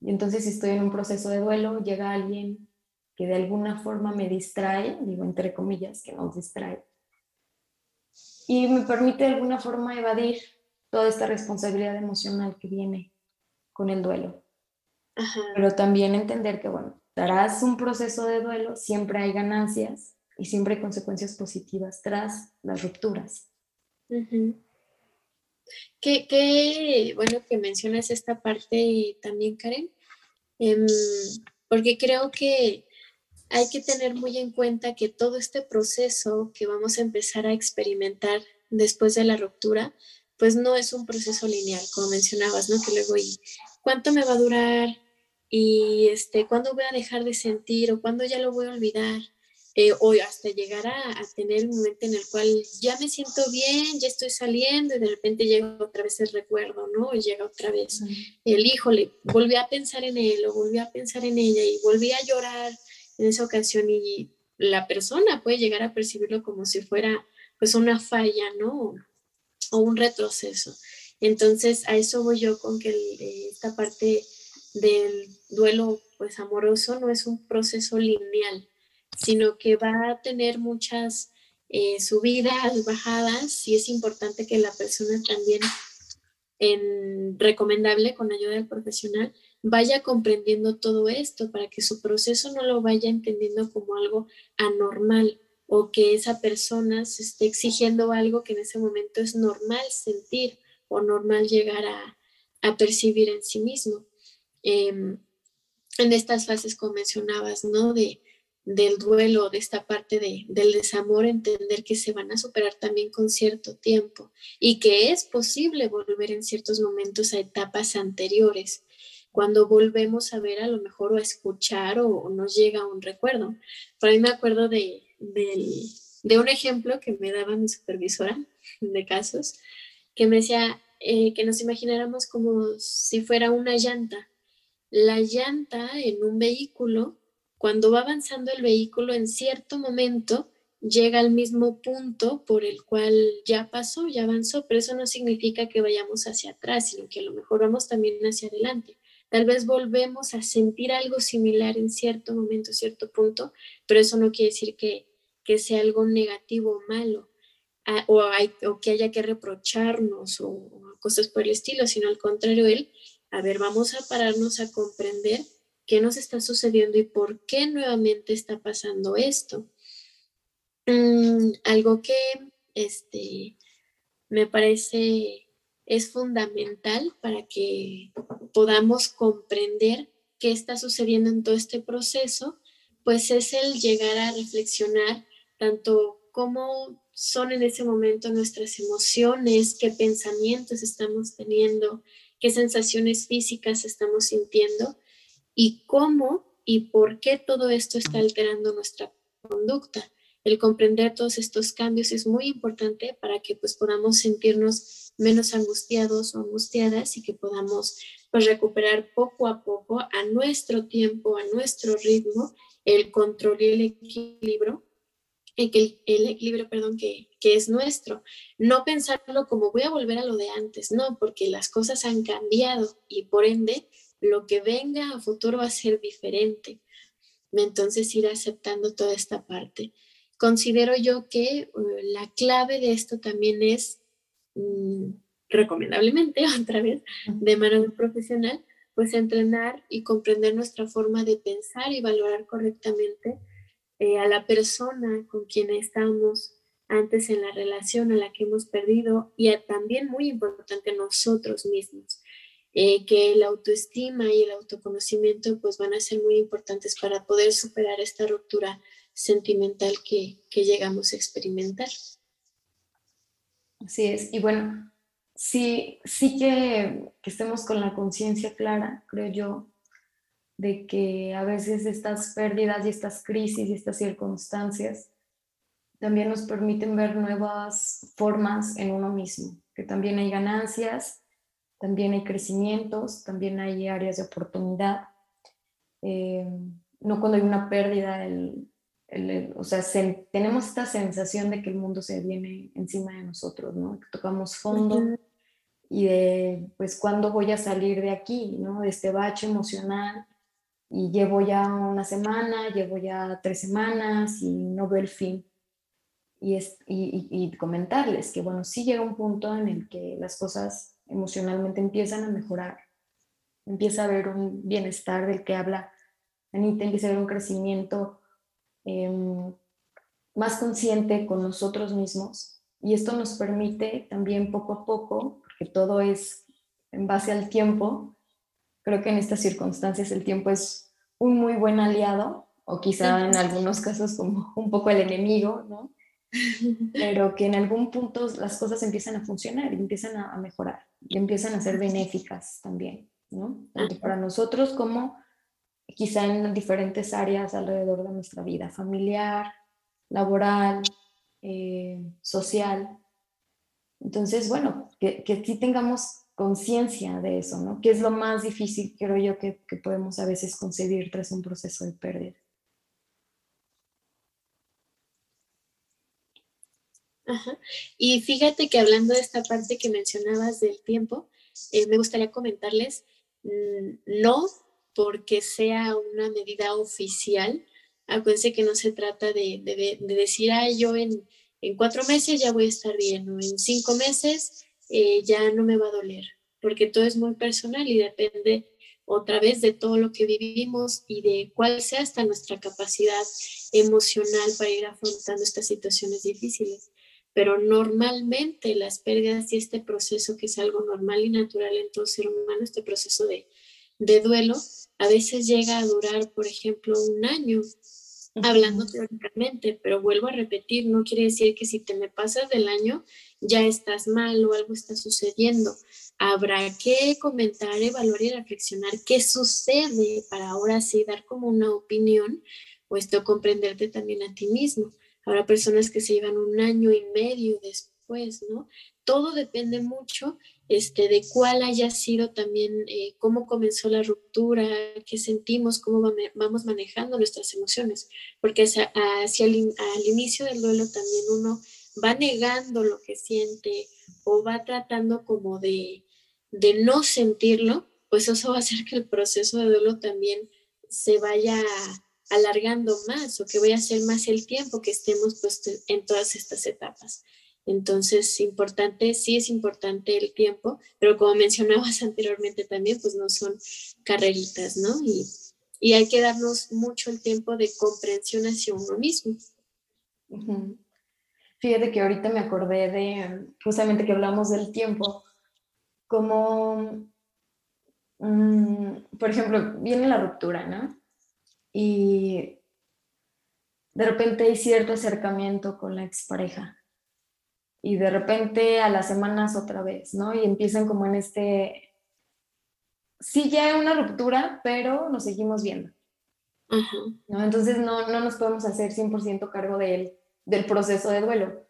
Y entonces si estoy en un proceso de duelo, llega alguien que de alguna forma me distrae, digo entre comillas, que nos distrae, y me permite de alguna forma evadir toda esta responsabilidad emocional que viene con el duelo. Pero también entender que, bueno, darás un proceso de duelo, siempre hay ganancias y siempre hay consecuencias positivas tras las rupturas. Qué, bueno que mencionas esta parte también, Karen, em, porque creo que hay que tener muy en cuenta que todo este proceso que vamos a empezar a experimentar después de la ruptura, pues no es un proceso lineal, como mencionabas, ¿no? Que luego, ¿y cuánto me va a durar? y este, cuándo voy a dejar de sentir o cuándo ya lo voy a olvidar. Eh, o hasta llegar a, tener un momento en el cual ya me siento bien, ya estoy saliendo y de repente llega otra vez el recuerdo, ¿no? Y llega otra vez el híjole, volví a pensar en él o volví a pensar en ella y volví a llorar en esa ocasión y la persona puede llegar a percibirlo como si fuera pues una falla, ¿no? O un retroceso. Entonces a eso voy yo con que eh, esta parte del duelo pues amoroso no es un proceso lineal, sino que va a tener muchas eh, subidas, bajadas, y es importante que la persona también, en, recomendable con ayuda del profesional, vaya comprendiendo todo esto para que su proceso no lo vaya entendiendo como algo anormal o que esa persona se esté exigiendo algo que en ese momento es normal sentir o normal llegar a, a percibir en sí mismo. Em, en estas fases como mencionabas, ¿no? De, del duelo, de esta parte de, del desamor, entender que se van a superar también con cierto tiempo y que es posible volver en ciertos momentos a etapas anteriores. cuando volvemos a ver a lo mejor o a escuchar o, nos llega un recuerdo. Por ahí me acuerdo de, de, un ejemplo que me daba mi supervisora de casos, que me decía eh, que nos imagináramos como si fuera una llanta. La llanta en un vehículo, cuando va avanzando el vehículo en cierto momento, llega al mismo punto por el cual ya pasó, ya avanzó, pero eso no significa que vayamos hacia atrás, sino que a lo mejor vamos también hacia adelante. Tal vez volvemos a sentir algo similar en cierto momento, cierto punto, pero eso no quiere decir que, sea algo negativo o malo, o, o, que haya que reprocharnos o, cosas por el estilo, sino al contrario, él, a ver, vamos a pararnos a comprender qué nos está sucediendo y por qué nuevamente está pasando esto. Mm, algo que este, me parece es fundamental para que podamos comprender qué está sucediendo en todo este proceso, pues es el llegar a reflexionar tanto cómo son en ese momento nuestras emociones, qué pensamientos estamos teniendo, qué sensaciones físicas estamos sintiendo y cómo y por qué todo esto está alterando nuestra conducta el comprender todos estos cambios es muy importante para que pues podamos sentirnos menos angustiados o angustiadas y que podamos pues recuperar poco a poco a nuestro tiempo, a nuestro ritmo, el control y el equilibrio, el, el equilibrio, perdón, que, que es nuestro. No pensarlo como voy a volver a lo de antes, no, porque las cosas han cambiado y por ende lo que venga a futuro va a ser diferente. Entonces ir aceptando toda esta parte. Considero yo que eh, la clave de esto también es, mm, recomendablemente, otra vez, de manera profesional, pues entrenar y comprender nuestra forma de pensar y valorar correctamente eh, a la persona con quien estamos antes en la relación a la que hemos perdido y también muy importante nosotros mismos. Eh, que la autoestima y el autoconocimiento pues van a ser muy importantes para poder superar esta ruptura sentimental que, llegamos a experimentar. Así es, y bueno, sí, sí que, que estemos con la conciencia clara, creo yo, de que a veces estas pérdidas y estas crisis y estas circunstancias también nos permiten ver nuevas formas en uno mismo, que también hay ganancias, también hay crecimientos, también hay áreas de oportunidad. Eh, no cuando hay una pérdida, el, o sea, tenemos esta sensación de que el mundo se viene encima de nosotros, ¿no? Que tocamos fondo y de, pues, ¿cuándo voy a salir de aquí, ¿no? De este bache emocional y llevo ya una semana, llevo ya tres semanas y no veo el fin. Y, es, y, y comentarles que, bueno, sí llega un punto en el que las cosas emocionalmente empiezan a mejorar, empieza a haber un bienestar del que habla Anita, empieza a haber un crecimiento Em, más consciente con nosotros mismos. Y esto nos permite también poco a poco, porque todo es en base al tiempo, creo que en estas circunstancias el tiempo es un muy buen aliado o quizá en algunos casos como un poco el enemigo, ¿no? Pero que en algún punto las cosas empiezan a funcionar y empiezan a, mejorar empiezan a ser benéficas también, ¿no? Tanto para nosotros como quizá en diferentes áreas alrededor de nuestra vida, familiar, laboral, eh, social. Entonces, bueno, que, que sí tengamos conciencia de eso, ¿no? Que es lo más difícil, creo yo, que, que podemos a veces concebir tras un proceso de pérdida. Ajá. Y fíjate que hablando de esta parte que mencionabas del tiempo, eh, me gustaría comentarles, mm, no porque sea una medida oficial. Acuérdense que no se trata de, decir, ah, yo en, cuatro meses ya voy a estar bien o en cinco meses eh, ya no me va a doler, porque todo es muy personal y depende otra vez de todo lo que vivimos y de cuál sea hasta nuestra capacidad emocional para ir afrontando estas situaciones difíciles. Pero normalmente las pérdidas y este proceso que es algo normal y natural en todo ser humano, este proceso de, de duelo, a veces llega a durar, por ejemplo, un año, hablando teóricamente, pero vuelvo a repetir, no quiere decir que si te me pasas del año ya estás mal o algo está sucediendo. habrá que comentar, evaluar y reflexionar qué sucede para ahora sí dar como una opinión o esto comprenderte también a ti mismo. Habrá personas que se llevan un año y medio después, ¿no? Todo depende mucho este, de cuál haya sido también, eh, cómo comenzó la ruptura, qué sentimos, cómo vamos manejando nuestras emociones, porque hacia, el, al inicio del duelo también uno va negando lo que siente o va tratando como de, de no sentirlo, pues eso va a hacer que el proceso de duelo también se vaya alargando más o que vaya a ser más el tiempo que estemos pues, en todas estas etapas. Entonces, importante, sí es importante el tiempo, pero como mencionabas anteriormente también, pues no son carreritas, ¿no? Y, y hay que darnos mucho el tiempo de comprensión hacia uno mismo. Fíjate que ahorita me acordé de, justamente que hablamos del tiempo, como, mm, por ejemplo, viene la ruptura, ¿no? Y de repente hay cierto acercamiento con la expareja y de repente a las semanas otra vez, ¿no? Y empiezan como en este, sí ya hay una ruptura, pero nos seguimos viendo. ¿no? Entonces no, no nos podemos hacer 100% cargo de él, del proceso de duelo.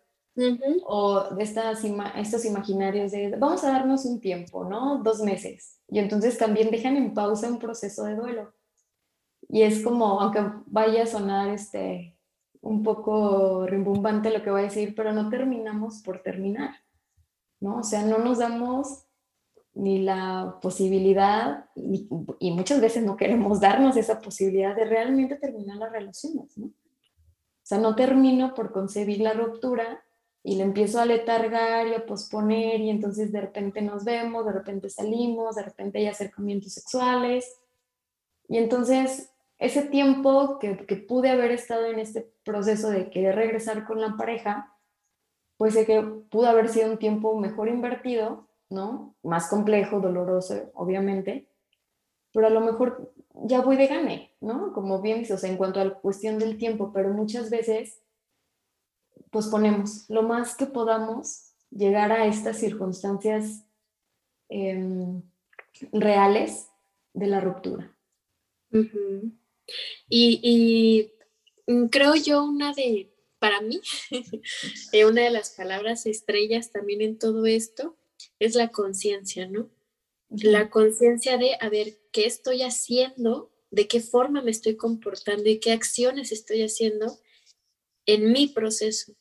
O de estas estos imaginarios de vamos a darnos un tiempo, ¿no? Dos meses. Y entonces también dejan en pausa un proceso de duelo. Y es como, aunque vaya a sonar este, un poco rimbombante lo que voy a decir, pero no terminamos por terminar, ¿no? O sea, no nos damos ni la posibilidad, y, muchas veces no queremos darnos esa posibilidad de realmente terminar las relaciones, ¿no? O sea, no termino por concebir la ruptura y le empiezo a letargar y a posponer y entonces de repente nos vemos, de repente salimos, de repente hay acercamientos sexuales y entonces ese tiempo que, pude haber estado en este proceso de querer regresar con la pareja, pues sé que pudo haber sido un tiempo mejor invertido, ¿no? Más complejo, doloroso, obviamente, pero a lo mejor ya voy de gane, ¿no? Como bien dices, o sea, en cuanto a la cuestión del tiempo, pero muchas veces posponemos lo más que podamos llegar a estas circunstancias em, reales de la ruptura. Y, mm, creo yo una de, para mí, eh, una de las palabras estrellas también en todo esto es la conciencia, ¿no? La conciencia de, a ver, ¿qué estoy haciendo? ¿De qué forma me estoy comportando? ¿Y qué acciones estoy haciendo en mi proceso?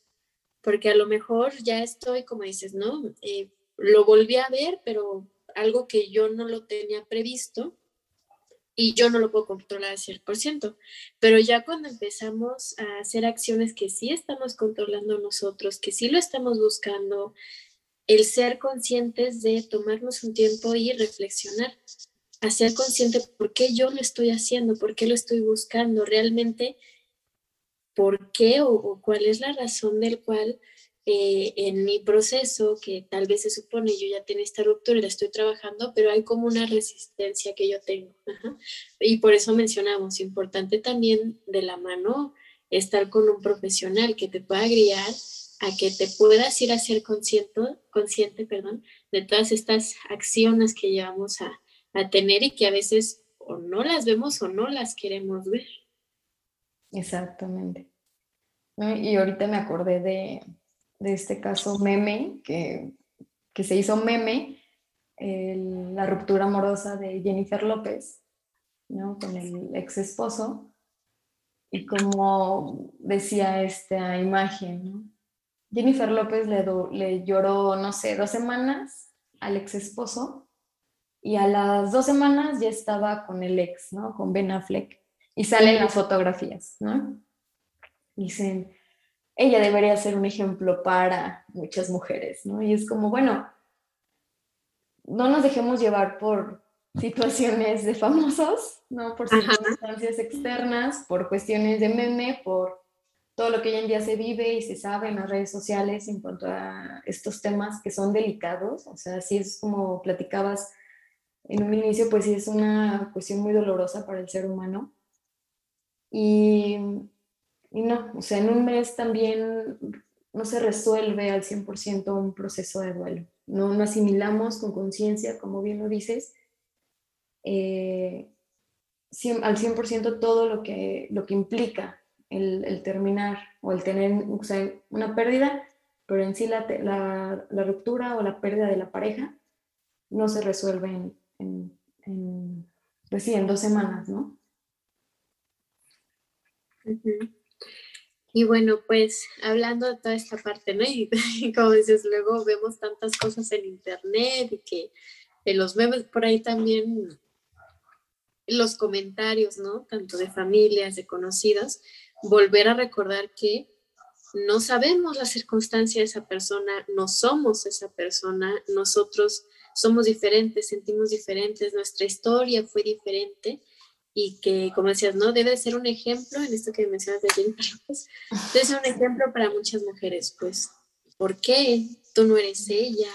Porque a lo mejor ya estoy, como dices, ¿no? Eh, lo volví a ver, pero algo que yo no lo tenía previsto y yo no lo puedo controlar al 100%, pero ya cuando empezamos a hacer acciones que sí estamos controlando nosotros, que sí lo estamos buscando, el ser conscientes de tomarnos un tiempo y reflexionar, a ser consciente por qué yo lo estoy haciendo, por qué lo estoy buscando, realmente por qué o, o cuál es la razón del cual eh, en mi proceso, que tal vez se supone yo ya tengo esta ruptura y la estoy trabajando, pero hay como una resistencia que yo tengo. Y por eso mencionamos, importante también de la mano estar con un profesional que te pueda guiar a que te puedas ir a ser consciente, consciente perdón, de todas estas acciones que llevamos a, a tener y que a veces o no las vemos o no las queremos ver. Exactamente. Y ahorita me acordé de, de este caso meme, que, se hizo meme, la ruptura amorosa de Jennifer López, ¿no? Con el ex esposo. Y como decía esta imagen, Jennifer López le, le lloró, no sé, dos semanas al ex esposo y a las dos semanas ya estaba con el ex, ¿no? Con Ben Affleck. Y salen las fotografías, ¿no? Dicen, ella debería ser un ejemplo para muchas mujeres, ¿no? Y es como, bueno, no nos dejemos llevar por situaciones de famosos, ¿no? Por circunstancias externas, por cuestiones de meme, por todo lo que hoy en día se vive y se sabe en las redes sociales en cuanto a estos temas que son delicados. O sea, si es como platicabas en un inicio, pues sí es una cuestión muy dolorosa para el ser humano. Y y no, o sea, en un mes también no se resuelve al 100% un proceso de duelo. no, no asimilamos con conciencia, como bien lo dices, eh, al 100% todo lo que, lo que implica el, terminar o el tener una pérdida, pero en sí la, la, ruptura o la pérdida de la pareja no se resuelve en, pues en dos semanas, ¿no? Y bueno, pues hablando de toda esta parte, ¿no? Y, como dices, luego vemos tantas cosas en internet y que en los memes por ahí también los comentarios, ¿no? Tanto de familias, de conocidos, volver a recordar que no sabemos la circunstancia de esa persona, no somos esa persona, nosotros somos diferentes, sentimos diferentes, nuestra historia fue diferente y que, como decías, ¿no? Debe ser un ejemplo, en esto que mencionas de Jennifer López, debe ser un ejemplo para muchas mujeres, pues, ¿por qué tú no eres ella?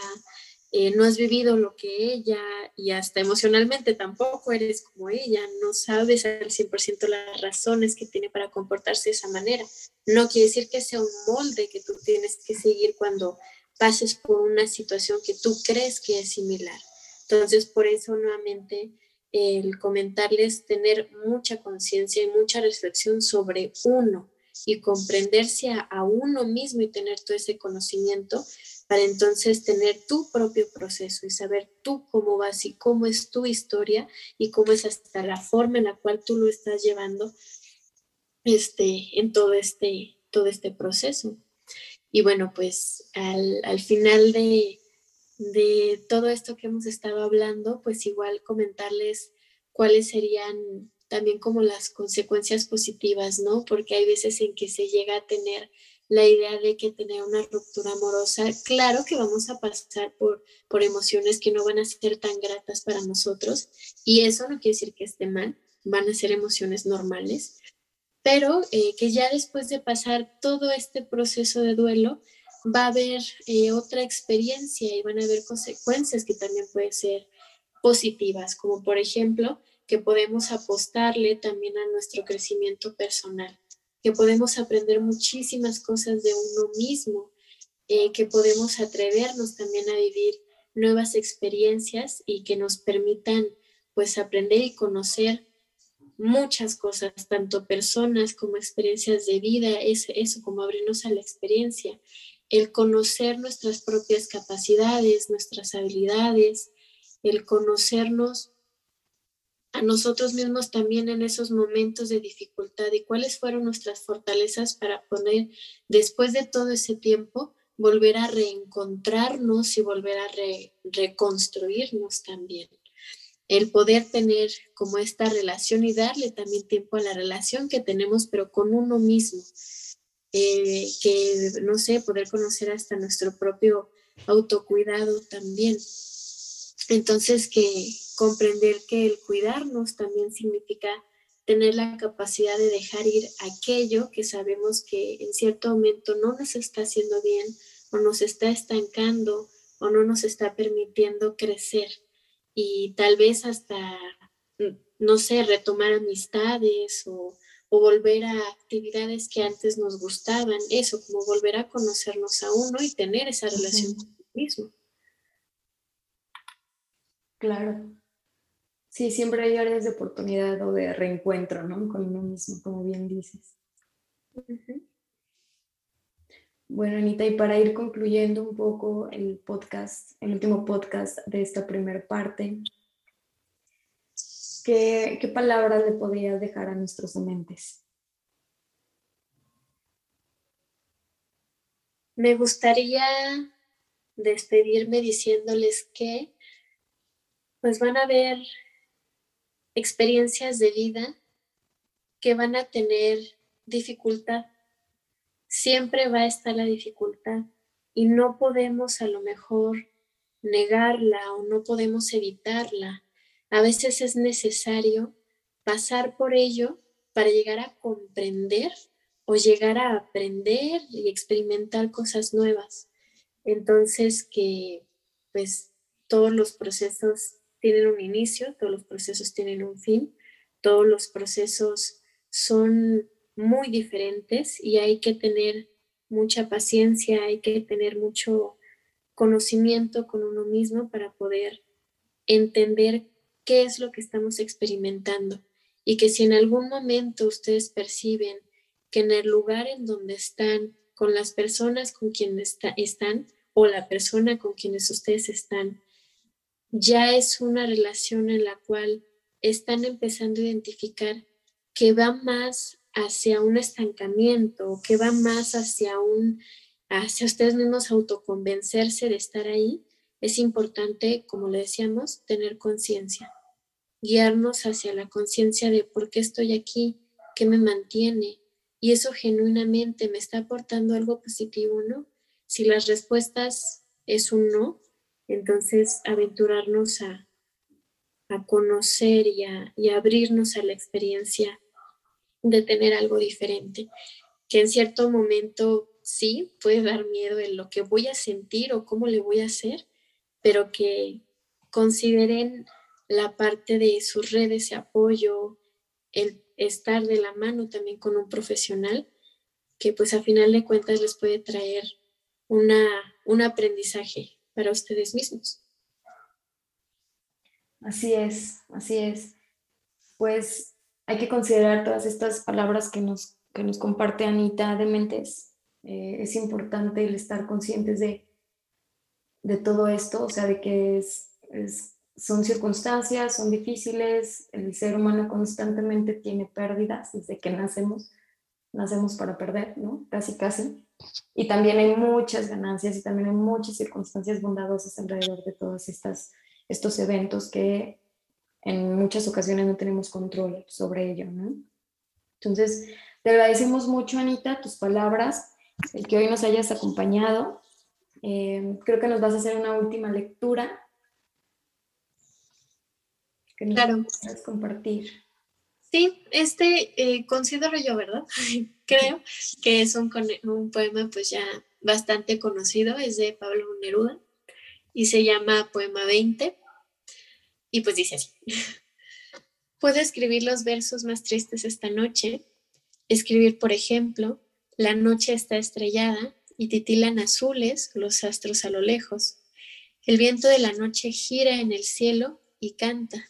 Eh, no has vivido lo que ella y hasta emocionalmente tampoco eres como ella, no sabes al 100% las razones que tiene para comportarse de esa manera. No quiere decir que sea un molde que tú tienes que seguir cuando pases por una situación que tú crees que es similar. Entonces, por eso nuevamente el comentarles tener mucha conciencia y mucha reflexión sobre uno y comprenderse a, uno mismo y tener todo ese conocimiento para entonces tener tu propio proceso y saber tú cómo vas y cómo es tu historia y cómo es hasta la forma en la cual tú lo estás llevando este, en todo este, todo este proceso. Y bueno, pues al, al final de, de todo esto que hemos estado hablando, pues igual comentarles cuáles serían también como las consecuencias positivas, ¿no? Porque hay veces en que se llega a tener la idea de que tener una ruptura amorosa, claro que vamos a pasar por, por emociones que no van a ser tan gratas para nosotros y eso no quiere decir que esté mal, van a ser emociones normales, pero eh, que ya después de pasar todo este proceso de duelo, va a haber eh, otra experiencia y van a haber consecuencias que también pueden ser positivas, como por ejemplo que podemos apostarle también a nuestro crecimiento personal, que podemos aprender muchísimas cosas de uno mismo, eh, que podemos atrevernos también a vivir nuevas experiencias y que nos permitan pues aprender y conocer muchas cosas, tanto personas como experiencias de vida, es eso, como abrirnos a la experiencia el conocer nuestras propias capacidades, nuestras habilidades, el conocernos a nosotros mismos también en esos momentos de dificultad y cuáles fueron nuestras fortalezas para poder, después de todo ese tiempo, volver a reencontrarnos y volver a reconstruirnos también. El poder tener como esta relación y darle también tiempo a la relación que tenemos, pero con uno mismo eh, que, no sé, poder conocer hasta nuestro propio autocuidado también. Entonces, que comprender que el cuidarnos también significa tener la capacidad de dejar ir aquello que sabemos que en cierto momento no nos está haciendo bien o nos está estancando o no nos está permitiendo crecer y tal vez hasta, no sé, retomar amistades o o volver a actividades que antes nos gustaban, eso, como volver a conocernos a uno y tener esa relación con uno mismo. Claro. Sí, siempre hay áreas de oportunidad o de reencuentro, ¿no? Con uno mismo, como bien dices. Bueno, Anita, y para ir concluyendo un poco el podcast, el último podcast de esta primera parte, ¿qué, palabras le podrías dejar a nuestros dementes? Me gustaría despedirme diciéndoles que pues van a haber experiencias de vida que van a tener dificultad. Siempre va a estar la dificultad y no podemos a lo mejor negarla o no podemos evitarla a veces es necesario pasar por ello para llegar a comprender o llegar a aprender y experimentar cosas nuevas. Entonces que pues todos los procesos tienen un inicio, todos los procesos tienen un fin, todos los procesos son muy diferentes y hay que tener mucha paciencia, hay que tener mucho conocimiento con uno mismo para poder entender qué es lo que estamos experimentando. Y que si en algún momento ustedes perciben que en el lugar en donde están, con las personas con quienes están o la persona con quienes ustedes están, ya es una relación en la cual están empezando a identificar que va más hacia un estancamiento, que va más hacia un, hacia ustedes mismos autoconvencerse de estar ahí, es importante, como le decíamos, tener conciencia, guiarnos hacia la conciencia de por qué estoy aquí, qué me mantiene, y eso genuinamente me está aportando algo positivo, ¿no? Si las respuestas es un no, entonces aventurarnos a, conocer y a, y abrirnos a la experiencia de tener algo diferente, que en cierto momento sí puede dar miedo en lo que voy a sentir o cómo le voy a hacer, pero que consideren la parte de sus redes de apoyo, el estar de la mano también con un profesional, que pues a final de cuentas les puede traer una, un aprendizaje para ustedes mismos. Así es, así es. Pues hay que considerar todas estas palabras que nos, que nos comparte Anita de Mentes. Eh, es importante el estar conscientes de, de todo esto, o sea, de que es, son circunstancias, son difíciles, el ser humano constantemente tiene pérdidas desde que nacemos, nacemos para perder, ¿no? Casi, casi. Y también hay muchas ganancias y también hay muchas circunstancias bondadosas alrededor de todos estas, estos eventos que en muchas ocasiones no tenemos control sobre ello, ¿no? Entonces, te agradecemos mucho, Anita, tus palabras, el que hoy nos hayas acompañado. Eh, creo que nos vas a hacer una última lectura. Que nos claro. compartir. Sí, este eh, considero yo, ¿verdad? Creo que es un, un poema pues ya bastante conocido, es de Pablo Neruda y se llama Poema 20 y pues dice así. Puedo escribir los versos más tristes esta noche. Escribir, por ejemplo, la noche está estrellada y titilan azules los astros a lo lejos. El viento de la noche gira en el cielo y canta.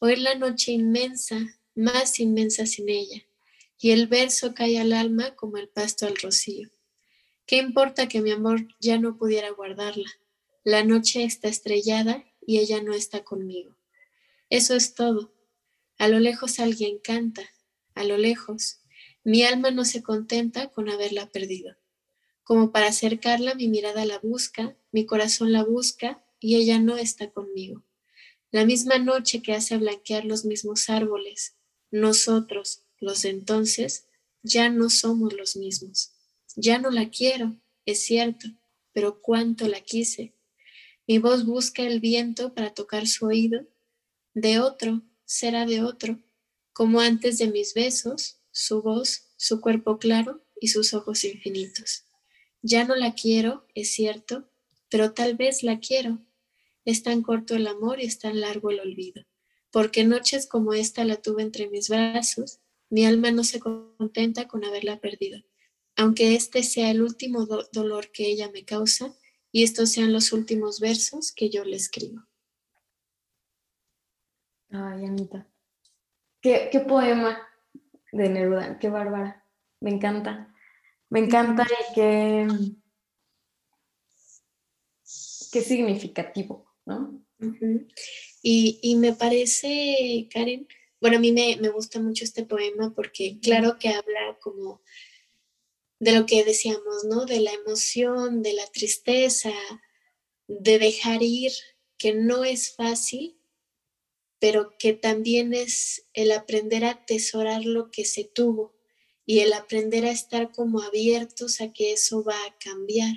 oír la noche inmensa, más inmensa sin ella, y el verso cae al alma como el pasto al rocío. ¿Qué importa que mi amor ya no pudiera guardarla? La noche está estrellada y ella no está conmigo. Eso es todo. A lo lejos alguien canta, a lo lejos. Mi alma no se contenta con haberla perdido. Como para acercarla, mi mirada la busca, mi corazón la busca y ella no está conmigo. La misma noche que hace blanquear los mismos árboles, nosotros, los de entonces, ya no somos los mismos. Ya no la quiero, es cierto, pero cuánto la quise. Mi voz busca el viento para tocar su oído. De otro, será de otro, como antes de mis besos, su voz, su cuerpo claro y sus ojos infinitos. Ya no la quiero, es cierto, pero tal vez la quiero. Es tan corto el amor y es tan largo el olvido. Porque noches como esta la tuve entre mis brazos, mi alma no se contenta con haberla perdido. Aunque este sea el último dolor que ella me causa, y estos sean los últimos versos que yo le escribo. Ay, Anita. Qué, poema de Neruda, qué bárbara. Me encanta. Me encanta y qué, qué significativo, ¿no? y, me parece, Karen, bueno, a mí me, me gusta mucho este poema porque claro que habla como de lo que decíamos, ¿no? De la emoción, de la tristeza, de dejar ir, que no es fácil, pero que también es el aprender a atesorar lo que se tuvo y el aprender a estar como abiertos a que eso va a cambiar.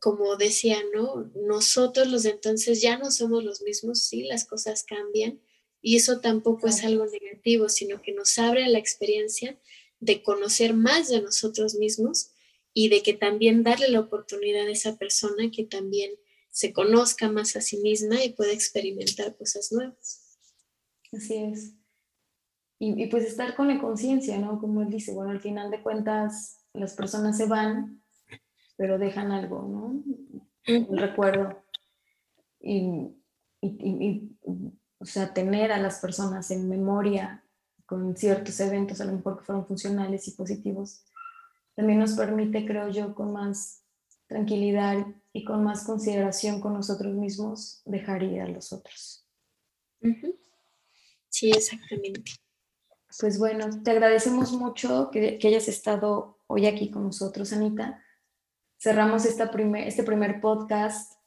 Como decía, ¿no? Nosotros los de entonces ya no somos los mismos, sí, las cosas cambian y eso tampoco es algo negativo, sino que nos abre la experiencia de conocer más de nosotros mismos y de que también darle la oportunidad a esa persona que también se conozca más a sí misma y pueda experimentar cosas nuevas. Así es. Y, pues estar con la conciencia, ¿no? Como él dice, bueno, al final de cuentas las personas se van, pero dejan algo, ¿no? Un recuerdo. Y, y, o sea, tener a las personas en memoria con ciertos eventos, a lo mejor que fueron funcionales y positivos, también nos permite, creo yo, con más tranquilidad y con más consideración con nosotros mismos, dejar ir a los otros. Sí, exactamente. Pues bueno, te agradecemos mucho que, hayas estado hoy aquí con nosotros, Anita. Cerramos esta primer, este primer podcast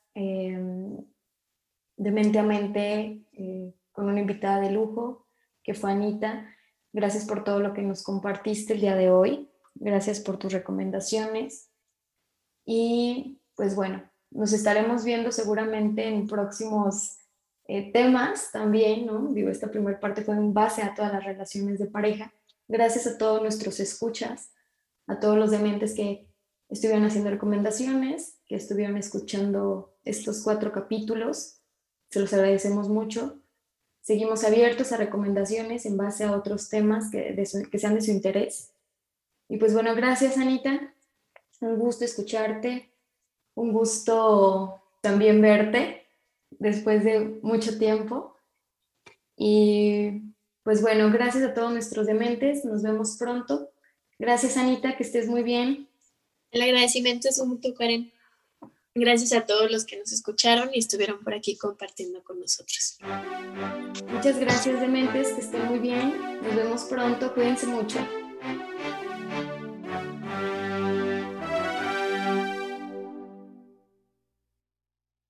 mente a mente eh, con una invitada de lujo, que fue Anita. Gracias por todo lo que nos compartiste el día de hoy. Gracias por tus recomendaciones. Y pues bueno, nos estaremos viendo seguramente en próximos eh, temas también, ¿no? Digo, esta primera parte fue en base a todas las relaciones de pareja. Gracias a todos nuestros escuchas, a todos los dementes que estuvieron haciendo recomendaciones, que estuvieron escuchando estos cuatro capítulos. Se los agradecemos mucho. Seguimos abiertos a recomendaciones en base a otros temas que, sean de su interés. Y pues bueno, gracias Anita. Un gusto escucharte. Un gusto también verte después de mucho tiempo. Y pues bueno, gracias a todos nuestros dementes. Nos vemos pronto. Gracias Anita, que estés muy bien. El agradecimiento es mutuo, Karen. Gracias a todos los que nos escucharon y estuvieron por aquí compartiendo con nosotros. Muchas gracias, Dementes, que estén muy bien. Nos vemos pronto. Cuídense mucho.